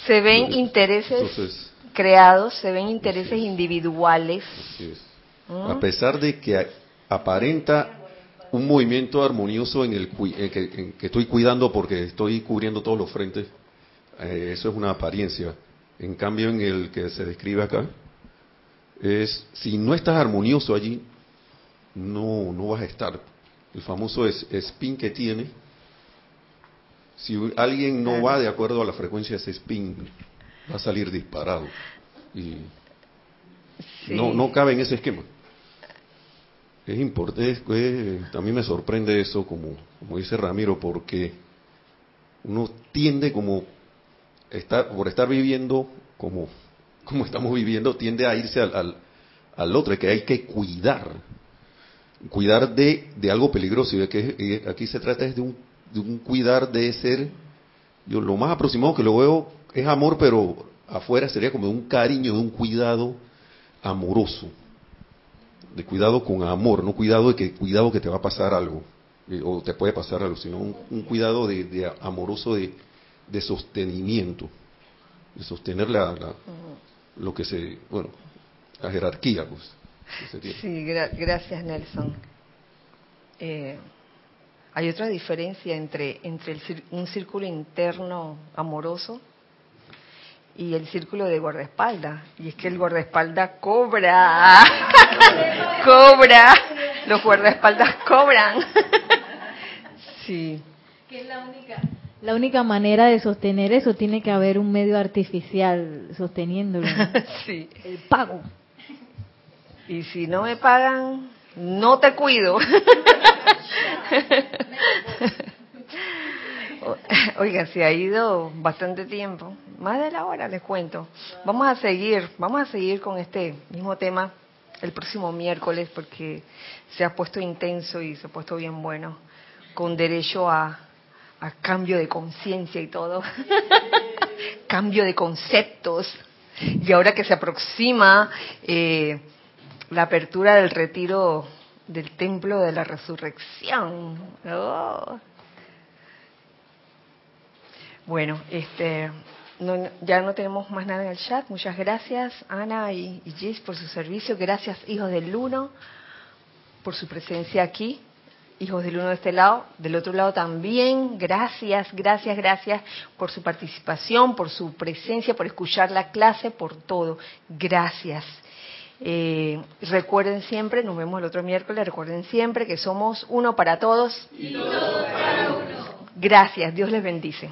Se ven Entonces- intereses creados, se ven intereses individuales. Así es. A pesar de que aparenta un movimiento armonioso en el en que, en que estoy cuidando porque estoy cubriendo todos los frentes, eh, eso es una apariencia. En cambio, en el que se describe acá, es si no estás armonioso allí, no, no vas a estar. El famoso es, spin que tiene, si alguien no va de acuerdo a la frecuencia de ese spin, va a salir disparado. Y Sí. no, no cabe en ese esquema. Es importante, a mí me sorprende eso, como, como dice Ramiro, porque uno tiende como, estar, por estar viviendo como, como estamos viviendo, tiende a irse al, al, al otro, que hay que cuidar, cuidar de, de algo peligroso, y que aquí se trata de un, de un cuidar de ser, yo lo más aproximado que lo veo es amor, pero afuera sería como de un cariño, de un cuidado amoroso, de cuidado con amor, no cuidado de que cuidado que te va a pasar algo eh, o te puede pasar algo, sino un, un cuidado de, de amoroso de, de sostenimiento, de sostener la, la- lo que se, bueno, la jerarquía, pues. Sí, gra- gracias Nelson. Eh, hay otra diferencia entre, entre el un círculo interno amoroso y el círculo de guardaespaldas. Y es que el guardaespaldas cobra. cobra. Los guardaespaldas cobran. sí. Que es la única, la única manera de sostener eso, tiene que haber un medio artificial sosteniéndolo. sí. El pago. Y si no me pagan, no te cuido. Oiga, se ha ido bastante tiempo, más de la hora les cuento. Vamos a seguir, vamos a seguir con este mismo tema el próximo miércoles porque se ha puesto intenso y se ha puesto bien bueno, con derecho a, a cambio de conciencia y todo, cambio de conceptos. Y ahora que se aproxima eh, la apertura del retiro del templo de la resurrección. Oh. Bueno, este, no- ya no tenemos más nada en el chat. Muchas gracias, Ana y, y Gis, por su servicio. Gracias, hijos del Uno. por su presencia aquí. Hijos del uno de este lado, del otro lado también. Gracias, gracias, gracias por su participación, por su presencia, por escuchar la clase, por todo. Gracias. Eh, recuerden siempre, nos vemos el otro miércoles, recuerden siempre que somos uno para todos. Y todos para uno. Gracias, Dios les bendice.